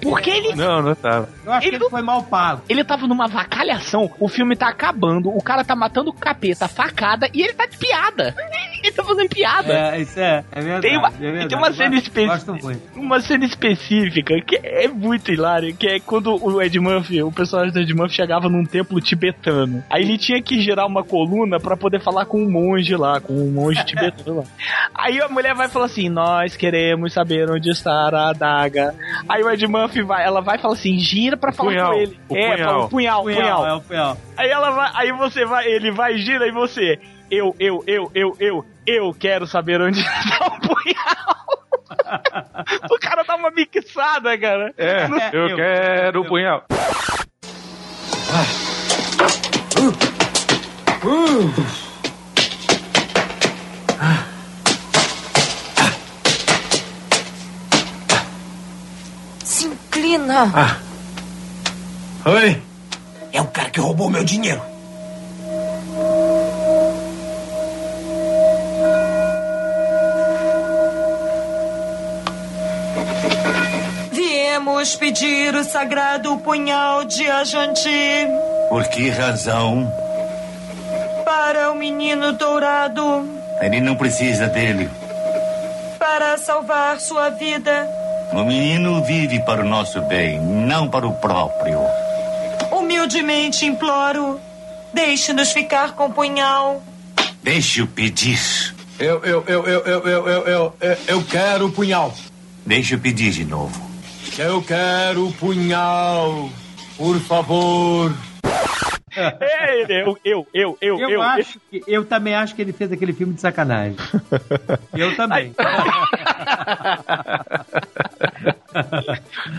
Porque ele Não, não tava. Eu acho que ele foi mal pago. Ele tava numa vacalhação, o filme tá acabando, o cara tá matando o capeta, facada, e ele tá de piada. Ele tá fazendo piada. É, isso é, é verdade. Tem uma, é verdade. tem uma cena específica. Uma cena específica que é muito hilária, que é quando o Ed Murphy, o personagem do Ed Murphy chegava num templo tibetano. Aí ele tinha que girar uma coluna pra poder falar com um monge lá, com um monge tibetano lá. (laughs) Aí a mulher vai falar assim: Nós queremos saber onde está a adaga. Aí o Ed Murphy vai, ela vai e fala assim: gira pra falar punhal, com ele. o é, punhal. fala o punhal, punhal. Punhal, é o punhal. Aí ela vai, aí você vai, ele vai, gira e você. Eu, eu, eu, eu, eu, eu quero saber onde está (laughs) o punhal. (laughs) o cara dá uma mixada, cara. É, Não- eu, quero o punhal. Se inclina. Ah. Oi? É o cara que roubou meu dinheiro. Viemos pedir o sagrado punhal de Ajanti Por que razão? para o menino dourado, Ele não precisa dele. para salvar sua vida. O menino vive para o nosso bem, não para o próprio. Humildemente imploro, deixe-nos ficar com o punhal. Deixe-o pedir. Eu, eu, eu, eu, eu, eu, eu, eu, eu, eu quero o punhal. Deixe-o pedir de novo. Eu quero o punhal. Por favor. É ele, eu, eu, eu, eu, Eu, eu. acho que, eu também acho que ele fez aquele filme de sacanagem. (laughs) Eu também. (laughs)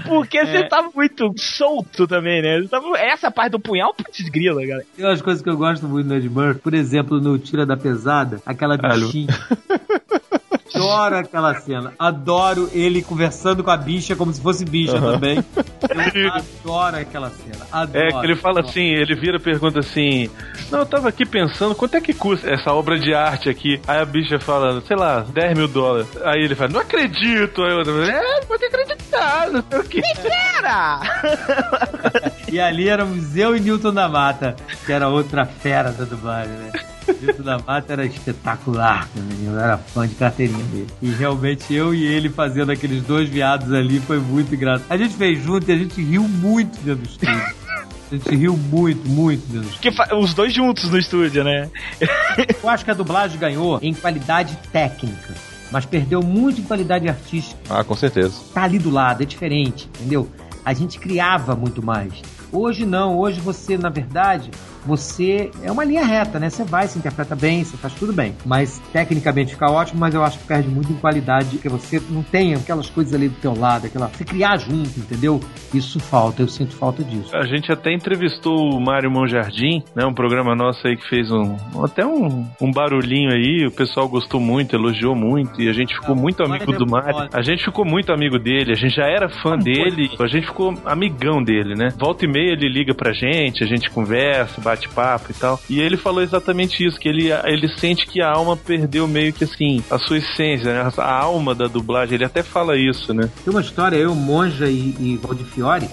Porque você É. tá muito solto também, né? Essa parte do punhal, putz grila, cara. Tem umas coisas que eu gosto muito no Ed Murphy. Por exemplo, no Tira da Pesada, aquela bichinha. (laughs) Adoro aquela cena. Adoro ele conversando com a bicha como se fosse bicha Aham. também. Eu (laughs) adoro aquela cena. Adoro. É, que ele fala assim, ele vira e pergunta assim: Não, eu tava aqui pensando, quanto é que custa essa obra de arte aqui? Aí a bicha fala, sei lá, 10 mil dólares. Aí ele fala, não acredito. Aí outra fala, é, pode acreditar, não sei o que. Mentira! (laughs) E ali éramos eu e Newton da Mata, que era outra fera da dublagem, né? Newton da Mata era espetacular também, eu era fã de carteirinha dele. E realmente eu e ele fazendo aqueles dois viados ali foi muito engraçado. A gente fez junto e a gente riu muito dentro do estúdio. A gente riu muito, muito dentro do estúdio. Que fa- os dois juntos no estúdio, né? (laughs) Eu acho que a dublagem ganhou em qualidade técnica, mas perdeu muito em qualidade artística. Ah, com certeza. tá ali do lado, é diferente, entendeu? A gente criava muito mais. Hoje não, hoje você, na verdade, você é uma linha reta, né? Você vai, se interpreta bem, você faz tudo bem. Mas tecnicamente fica ótimo, mas eu acho que perde muito em qualidade, porque você não tem aquelas coisas ali do teu lado, aquela. Você criar junto, entendeu? Isso falta, eu sinto falta disso. A gente até entrevistou o Mário Monjardim, né? Um programa nosso aí que fez um. Até um, um barulhinho aí, o pessoal gostou muito, elogiou muito, e a gente ficou muito amigo do Mário. A gente ficou muito amigo dele, a gente já era fã dele, a gente ficou amigão dele, né? Volta e meia ele liga pra gente, a gente conversa, bate papo e tal. E ele falou exatamente isso, que ele, ele sente que a alma perdeu meio que assim, a sua essência, né? A alma da dublagem, ele até fala isso, né? Tem uma história, eu, Monja e, e Valdifiore,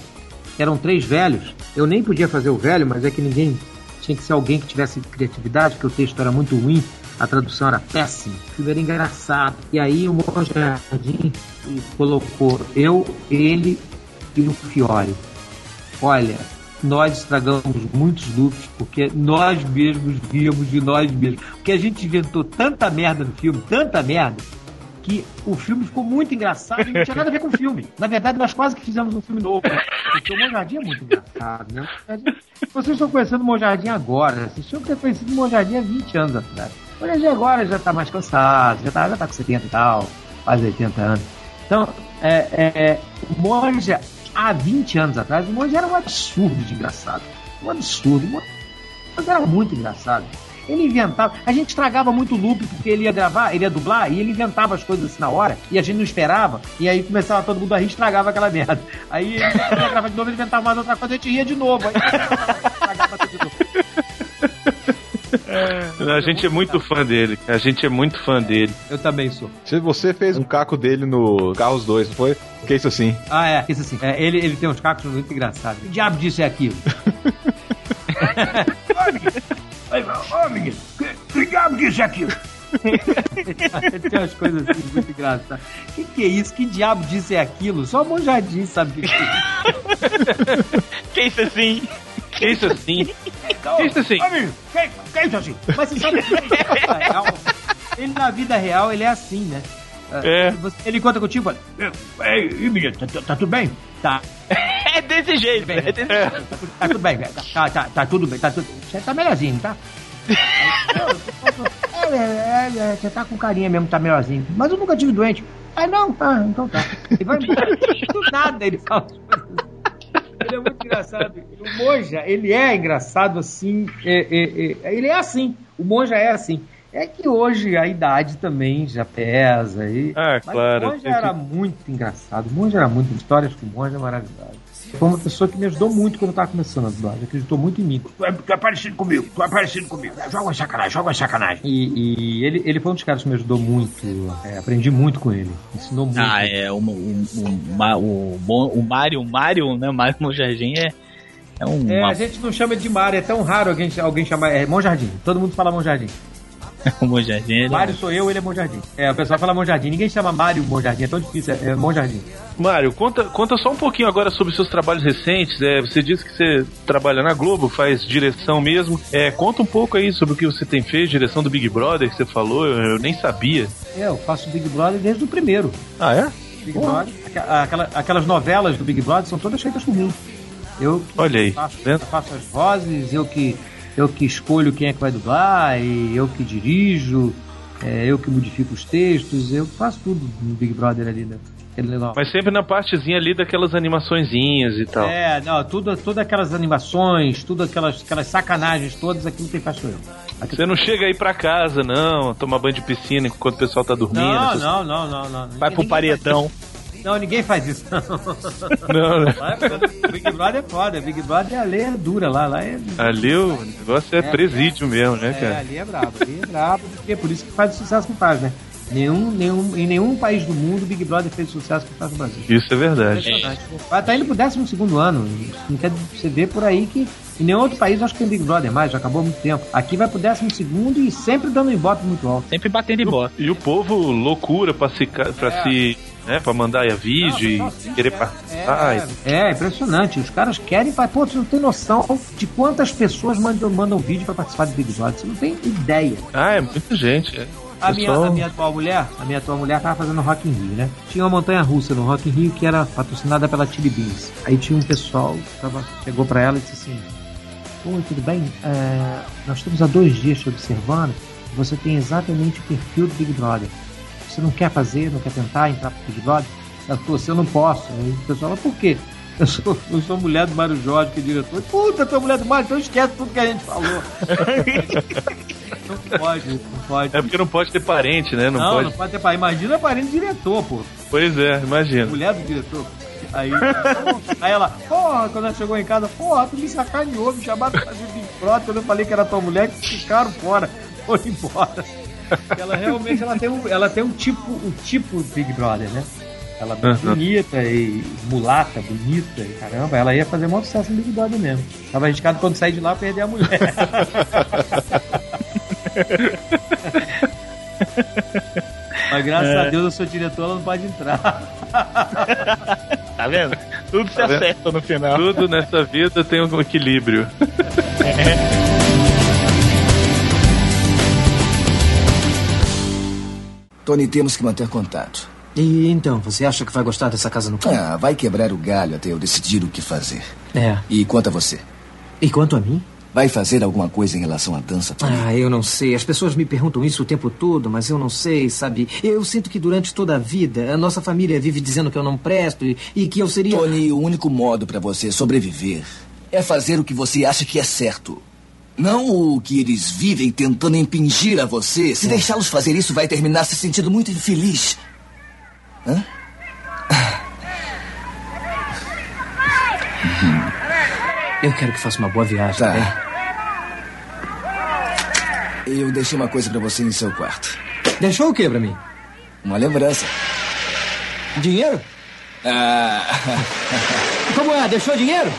eram três velhos. Eu nem podia fazer o velho, mas é que ninguém tinha que ser alguém que tivesse criatividade, porque o texto era muito ruim, a tradução era péssima, era engraçado. E aí o Monja Jardim colocou eu, ele e o Fiore. Olha, nós estragamos muitos loops porque nós mesmos víamos de nós mesmos. Porque a gente inventou tanta merda no filme, tanta merda, que o filme ficou muito engraçado e não tinha nada a ver com o filme. Na verdade, nós quase que fizemos um filme novo. Porque o Monjardim é muito engraçado, né? Vocês estão conhecendo o Monjardim agora, né? Vocês tinham que ter conhecido o Monjardim há 20 anos atrás. O agora já tá mais cansado, já tá, já tá com 70 e tal, quase 80 anos. Então, é, é, é, o Monja, há 20 anos atrás, o Monja era um absurdo de engraçado. Um absurdo. Monja era muito engraçado. Ele inventava. A gente estragava muito o loop porque ele ia gravar, ele ia dublar e ele inventava as coisas assim na hora e a gente não esperava. E aí começava todo mundo a rir estragava aquela merda. Aí ele ia gravar de novo, ele inventava mais outra coisa e a gente ria de novo. Aí A gente é muito fã dele, a gente é muito fã dele. Eu também sou. Se você fez um caco dele no Carros 2, não foi? Que isso assim? Ah, é, isso assim. É, ele, ele tem uns cacos muito engraçados. Que diabo disso é aquilo? (laughs) Ô, menino, que, que diabo disso é aquilo? Tem umas coisas assim muito engraçadas. O que, que é isso? Que diabo disso é aquilo? Só o Monjardim sabe o que, que é isso. Que isso assim? Que isso assim? Que isso assim? Amigo, que, que isso assim? Mas você sabe que ele na vida real, ele é assim, né? É. Você- Ele conta contigo e fala: Ei, menino, tá, tá- tá tudo bem? Tá. É desse jeito, é desse jeito. Tá, tudo- tá bem, tá, tá, tá tudo bem, tá tudo. Você tá melhorzinho, tá? (laughs) É, é, é, você tá com carinha mesmo, tá melhorzinho. Mas eu nunca tive doente. Ah, não? Ah, então tá. Ele vai embora. Do nada ele fala. Ele é muito engraçado. O Monja, ele é engraçado assim. é- é- é- ele é assim. O Monja é assim. É que hoje a idade também já pesa. E... Ah, Mas claro. O Monja era muito engraçado. O Monja era muito. Histórias com o Monja é maravilhoso. Foi uma pessoa que me ajudou muito quando eu tava começando a dublagem. Acreditou muito em mim. Tu é, tu é parecido comigo, tu é parecido comigo. Joga uma sacanagem, joga uma sacanagem. E, e ele, ele foi um dos caras que me ajudou muito. é, aprendi muito com ele. Ensinou muito. Ah, é. O, o, o, o, o Mário, o Mário, né? Mário Monjardim é, é um. É, uma- a gente não chama de Mário, é tão raro alguém, alguém chamar. É Monjardim. Todo mundo fala Monjardim. (laughs) o Monjardim ele é- Mário sou eu, ele é Monjardim. É, o pessoal fala Monjardim. Ninguém chama Mário Monjardim, é tão difícil. É, é Monjardim. Mário, conta, conta só um pouquinho agora sobre seus trabalhos recentes. É, você disse que você trabalha na Globo, faz direção mesmo. É, conta um pouco aí sobre o que você tem feito, direção do Big Brother que você falou, eu, eu nem sabia. É, eu faço Big Brother desde o primeiro. Ah, é? Big Brother. Aquela- aquela- aquelas novelas do Big Brother são todas feitas mim. Eu que Olha aí, faço, eu faço as vozes, eu que, eu que escolho quem é que vai dublar, e eu que dirijo, é, eu que modifico os textos, eu faço tudo no Big Brother ali, né? Mas sempre na partezinha ali daquelas animaçõezinhas e tal. É, não, tudo, todas aquelas animações, tudo aquelas, aquelas sacanagens todas, aquilo quem faz sou eu. Aquilo- Você não chega aí pra casa, não, tomar banho de piscina enquanto o pessoal tá dormindo. Não, essas- não, não, não, não. Vai pro Ninguém paredão. faz- Não, ninguém faz isso. Não. Não, né? Lá é- Big Brother é foda. Big Brother a lei é dura lá. Lá é. Ali o negócio é, É, presídio mesmo, né, É, cara? ali é brabo, ali é brabo, porque é por isso que faz o sucesso que faz, né? Nenhum, nenhum, em nenhum país do mundo o Big Brother fez o sucesso que faz no Brasil. Isso é verdade. Vai tá indo pro 12 segundo ano. Não quer você vê por aí que em nenhum outro país eu acho que tem Big Brother mais, já acabou há muito tempo. Aqui vai pro 12 segundo e sempre dando um ibope muito alto. Sempre batendo em bola. E o povo loucura pra se, pra É. se né, pra mandar vídeo Não, e querer participar. e- É, é impressionante. Os caras querem. Pô, você não tem noção de quantas pessoas mandam, mandam vídeo pra participar do Big Brother. Você não tem ideia. Ah, é muita gente. É. A minha, Pessoal- a minha atual mulher, a minha atual mulher tava fazendo Rock in Rio, né? Tinha uma montanha russa no Rock in Rio que era patrocinada pela Chili Beans. Aí tinha um pessoal que tava, chegou pra ela e disse assim: Oi, tudo bem? É, nós estamos há dois dias te observando. Você tem exatamente o perfil do Big Brother. Você não quer fazer, não quer tentar entrar pro Big Brother? Ela falou: Você eu não posso. Aí o pessoal falou: Por quê? (laughs) Eu sou, eu sou mulher do Mário Jorge, que é diretor. Puta, tu é mulher do Mário, então esquece tudo que a gente falou. (laughs) não pode, não pode. É porque não pode ter parente, né? Não, Não, pode. não pode ter pai. Imagina parente do diretor, pô. Pois é, imagina. Mulher do diretor. Aí, aí ela, porra, quando ela chegou em casa, porra, tu me sacaneou, me chamaram pra fazer Big Brother quando eu falei que era tua mulher, que ficaram fora, foram embora. (laughs) Ela realmente ela tem um, ela tem um tipo, um tipo Big Brother, né? Ela é Uhum. bonita e mulata, bonita, e caramba, ela ia fazer muito sucesso no Big Brother mesmo. Tava arriscado quando sair de lá perder a mulher. (laughs) Mas graças É. a Deus eu sou diretor, ela não pode entrar. (laughs) Tá vendo? Tudo se Tá vendo? acerta no final. Tudo nessa vida tem um equilíbrio. Tony, temos que manter contato. E então, você acha que vai gostar dessa casa no campo? Ah, vai quebrar o galho até eu decidir o que fazer. É. E quanto a você? E quanto a mim? Vai fazer alguma coisa em relação à dança, Tony? Ah, eu não sei. As pessoas me perguntam isso o tempo todo, mas eu não sei, sabe? Eu sinto que durante toda a vida a nossa família vive dizendo que eu não presto e, e que eu seria. Tony, o único modo para você sobreviver é fazer o que você acha que é certo. Não o que eles vivem tentando impingir a você. Se deixá-los fazer isso, vai terminar se sentindo muito infeliz. Hã? Eu quero que faça uma boa viagem, Tá. tá. Eu deixei uma coisa para você em seu quarto. Deixou o que pra mim? Uma lembrança. Dinheiro? Ah. (laughs) Como é? Deixou dinheiro?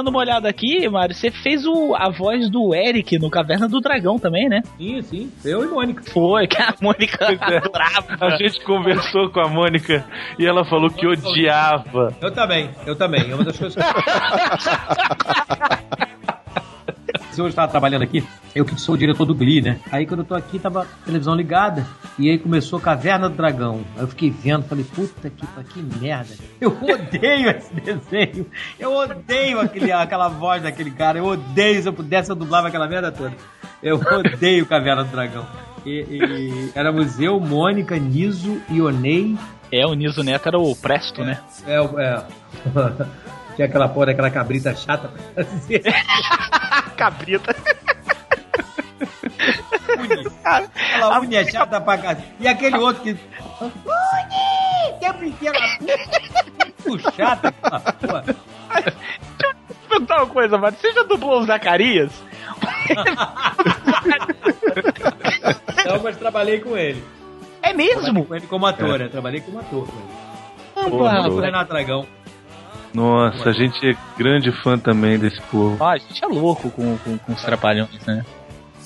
Dando uma, dando uma olhada aqui, Mário, você fez o, a voz do Eric no Caverna do Dragão também, né? Sim, sim. Eu e Mônica. Foi, que a Mônica adorava. A gente conversou com a Mônica e ela falou que odiava. Eu também, eu também. É uma das coisas que Se (laughs) eu estava trabalhando aqui, eu que sou o diretor do Glee, né? Aí quando eu tô aqui, tava a televisão ligada, e aí começou Caverna do Dragão. Aí eu fiquei vendo, falei, puta que, que merda. Eu odeio (laughs) esse desenho. Eu odeio aquele, aquela voz daquele cara. Eu odeio, se eu pudesse, eu dublava aquela merda toda. Eu odeio Caverna do Dragão. E, e éramos eu, Mônica, Niso, Ionei. É, o Niso Neto era o Presto, né? É, o- é. (laughs) Tinha aquela porra daquela cabrita chata pra fazer. (laughs) Cabrita. Aquela unha chata pra casa. E aquele outro que. Uni! Tempo inteiro. Muito chata aquela porra. Deixa eu perguntar uma coisa, Mário. Você já dublou o Zacarias? Não, mas trabalhei com ele. É mesmo? Trabalhei com ele como ator, né? Trabalhei como ator com ele. Pô, Renato pô. Renato Dragão. Nossa, a gente é grande fã também desse povo. Ah, a gente é louco com, com, com os trapalhões, né?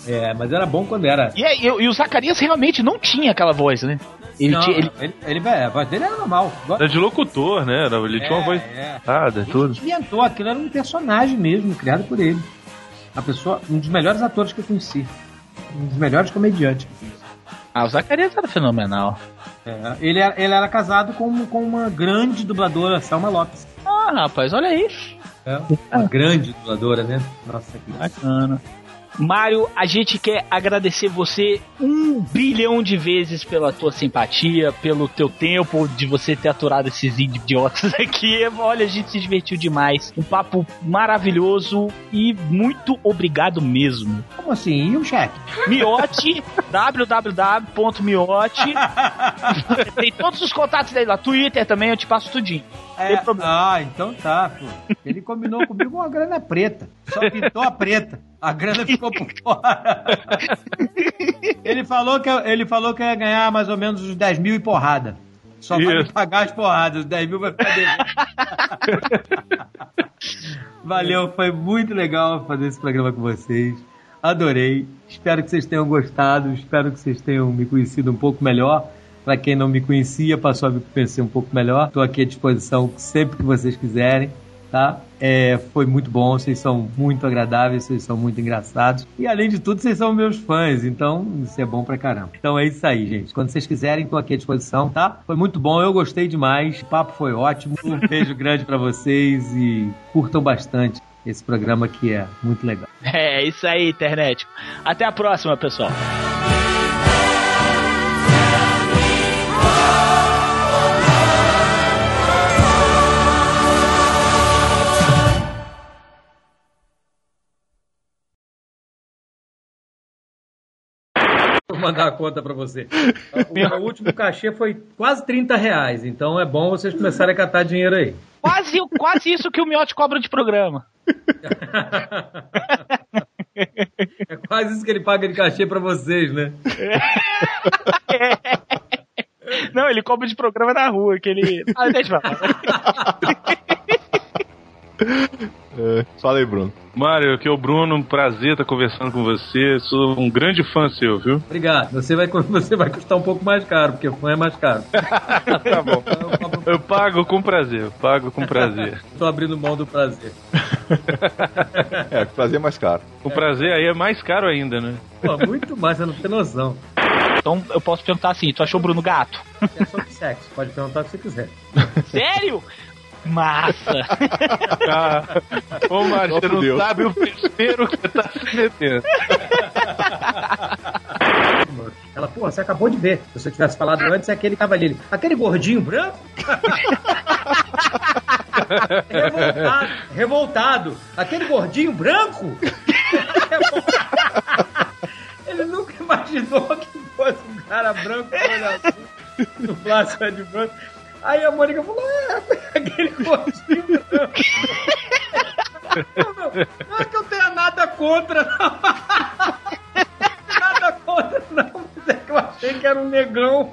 É, mas era bom quando era. E, é- e, e o Zacarias realmente não tinha aquela voz, né? Ele Não, tinha. Ele... ele, ele, é, a voz dele era normal. Era de locutor, né? Era- Ele tinha uma É, voz é. nada, tudo. inventou, aquilo era um personagem mesmo, criado por ele. A pessoa, um dos melhores atores que eu conheci. Um dos melhores comediantes. Ah, o Zacarias era fenomenal. É, ele, era, ele era casado com, com uma grande dubladora, Selma Lopes. Ah, rapaz, olha aí. É, uma grande dubladora, né? Nossa, que Bacana. Mário, a gente quer agradecer você um bilhão de vezes pela tua simpatia, pelo teu tempo, de você ter aturado esses idiotas (laughs) aqui. Olha, a gente se divertiu demais. Um papo maravilhoso e muito obrigado mesmo. Como assim? E o cheque? Miote, (laughs) www.miote. (laughs) Tem todos os contatos dele lá. Twitter também, eu te passo tudinho. É, ah, então tá, pô. Ele combinou comigo uma grana preta. Só pintou a preta. A grana ficou por fora. Ele falou que, ele falou que ia ganhar mais ou menos uns 10 mil e porrada. Só vai me Isso. pagar as porradas. Os 10 mil vai ficar devendo. (laughs) Valeu, foi muito legal fazer esse programa com vocês. Adorei. Espero que vocês tenham gostado. Espero que vocês tenham me conhecido um pouco melhor. Para quem não me conhecia, passou a me conhecer um pouco melhor. Estou aqui à disposição sempre que vocês quiserem, tá? É, foi muito bom, vocês são muito agradáveis, vocês são muito engraçados. E além de tudo, vocês são meus fãs, então isso é bom pra caramba. Então é isso aí, gente. Quando vocês quiserem, estou aqui à disposição, tá? Foi muito bom, eu gostei demais. O papo foi ótimo. Um beijo grande para vocês e curtam bastante esse programa que é muito legal. É isso aí, internet. Até a próxima, pessoal. Mandar a conta pra você. (laughs) O meu último cachê foi quase 30 reais, então é bom vocês começarem a catar dinheiro aí. Quase, quase isso que o Miote cobra de programa. (laughs) É quase isso que ele paga de cachê pra vocês, né? (laughs) Não, ele cobra de programa na rua, que ele. Ah, deixa eu falar. É, fala aí, Bruno. Mário, aqui é o Bruno, um prazer estar conversando com você. Sou um grande fã seu, viu? Obrigado. Você vai, (laughs) você vai custar um pouco mais caro, porque fã é mais caro. (laughs) tá bom. Eu pago com prazer, eu pago com prazer. (laughs) Tô abrindo mão do prazer. É, prazer é mais caro. O prazer aí é mais caro ainda, né? Pô, muito mais, você não tem noção. Então eu posso perguntar assim: tu achou o Bruno gato? É sobre sexo, pode perguntar o que você quiser. Sério? Massa! Ah, ô, Mário, você não fudeu. sabe o desespero que tá se metendo. Ela, pô, você acabou de ver. Se você tivesse falado antes, é aquele cavaleiro. Aquele gordinho branco? revoltado, revoltado. Aquele gordinho branco? Ele nunca imaginou que fosse um cara branco com olho azul, no plástico de branco. Aí a Mônica falou: é, (laughs) aquele gordinho branco. Não, não, não é que eu tenha nada contra, não. (laughs) Nada contra, não. Mas é que eu achei que era um negão.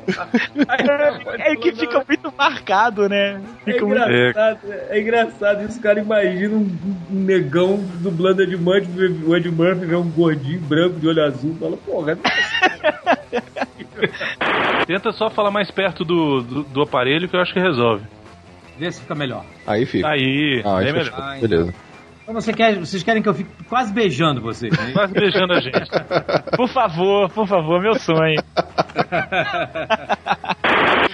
Mônica É que fica "Não, muito marcado, né? É Fica muito- engraçado, é engraçado isso, cara. Imagina um, negão dublando Ed Murphy, o Ed Murphy vê um gordinho branco de olho azul fala, porra, (laughs) (laughs) Tenta só falar mais perto do, do, do aparelho que eu acho que resolve. Vê se fica melhor. Aí fica. Aí, Ah, aí melhor. Beleza. Então você quer, vocês querem que eu fique quase beijando vocês, né? Quase beijando a gente. (laughs) Por favor, por favor, meu sonho. (laughs)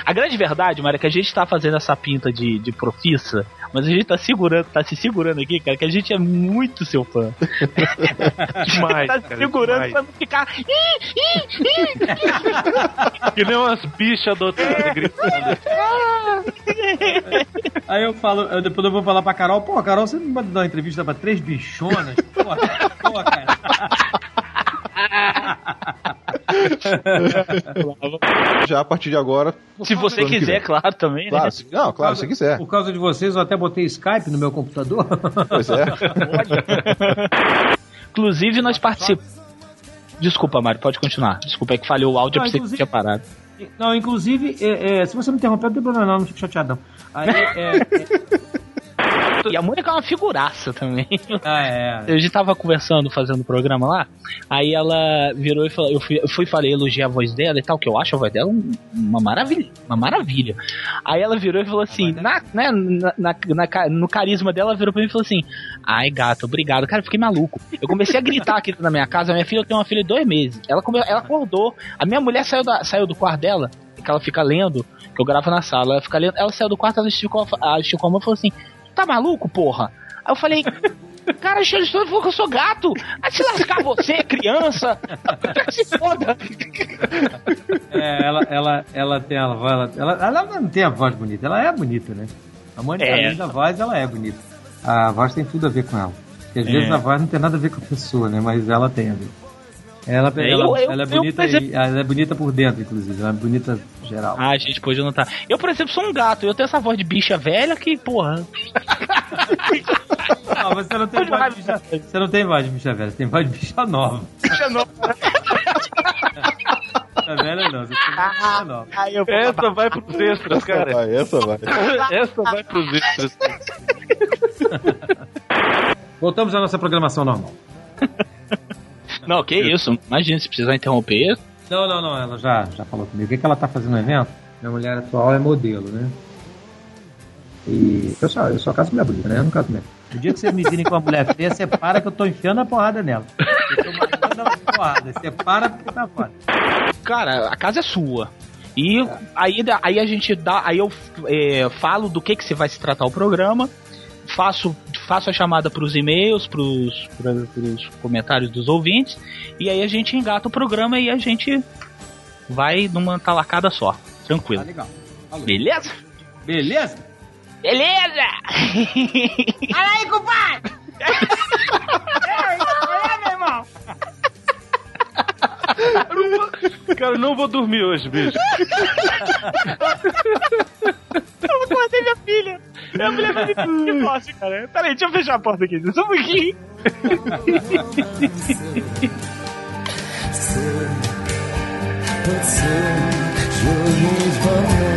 A grande verdade, Mário, é que a gente tá fazendo essa pinta de, de profissa, mas a gente tá segurando, tá se segurando aqui, cara, que a gente é muito seu fã. (laughs) Demais, tá se cara, segurando demais. pra não ficar. Que nem umas bichas adotadas gritando. (laughs) Aí eu falo, eu, depois eu vou falar pra Carol, pô, Carol, você não pode dar uma entrevista pra três bichonas? Pô, pô, cara. (laughs) Já a partir de agora. Se você ano que quiser, claro, também, né? Claro, se- não, claro, se quiser. Por causa de vocês, eu até botei Skype no meu computador. Pois é. Inclusive, nós participamos. Desculpa, Mário, pode continuar. Desculpa, é que falhou o áudio, Não, eu pensei que tinha parado. Não, inclusive, é, é, se você me interromper, não tem problema não, não fico chateado não. Aí, é, E a Mônica é uma figuraça também. Ah, é. A gente tava conversando, fazendo o programa lá, aí ela virou e falou, eu fui, eu fui e falei, elogiei a voz dela e tal, que eu acho a voz dela um- uma maravilha, uma maravilha. Aí ela virou e falou assim, na, né, na, na- na no carisma dela, ela virou pra mim e falou assim, ai gato, obrigado. Cara, eu fiquei maluco. Eu comecei a gritar aqui na minha casa, minha filha, eu tenho uma filha de dois meses. Ela, come, ela acordou, a minha mulher saiu, da, saiu do quarto dela, que ela fica lendo, que eu gravo na sala, ela fica lendo, ela saiu do quarto, ela esticou, ela esticou a mão e falou assim, tá maluco, porra? Aí eu falei, cara, o Alexandre falou que eu sou gato. Vai se lascar você, criança. (laughs) se foda. é, ela, ela, ela tem a voz, ela, ela, ela não tem a voz bonita, ela é bonita, né? A Mônica, É. além da voz, ela é bonita. A voz tem tudo a ver com ela. Porque às É. vezes a voz não tem nada a ver com a pessoa, né? Mas ela tem a ver. Ela, É, ela, eu- eu- ela é eu, bonita por exemplo- e, ela é bonita por dentro, inclusive. Ela é bonita geral. Ah, gente, pode notar. Eu, por exemplo, sou um gato. Eu tenho essa voz de bicha velha que, porra. (laughs) Não, você não tem voz de bicha, você não tem voz de bicha velha, você tem voz de bicha nova. Bicha nova. Bicha velha não, você nova. Essa vai pros extras, cara. Vai, essa vai. Essa vai pros extras. Voltamos à nossa programação normal. (laughs) Não, que isso. Imagina, se precisar interromper. Não, não, não, ela já, já falou comigo. O que, que ela tá fazendo no evento? Minha mulher atual é modelo, né? E eu só, eu só caso mulher bonita, né? Eu não caso mulher. O dia que vocês me virem com uma mulher feia, você para que eu tô enfiando a porrada nela. Eu tô mandando a porrada. Você para porque tá fora. Cara, a casa é sua. E aí, aí a gente dá. Aí eu é, falo do que, que se vai se tratar o programa. Faço, faço a chamada pros e-mails, pros, pra, pros comentários dos ouvintes. E aí a gente engata o programa e a gente vai numa talacada só. Tranquilo. Tá legal. Beleza? Beleza? Beleza! Fala aí, compadre! Ei, (laughs) Olha, meu irmão! Cara, eu não vou dormir hoje, bicho. Eu acordei minha filha. Minha mulher vai me que posse, cara. Peraí, deixa eu fechar a porta aqui. Só um pouquinho. But soon you'll.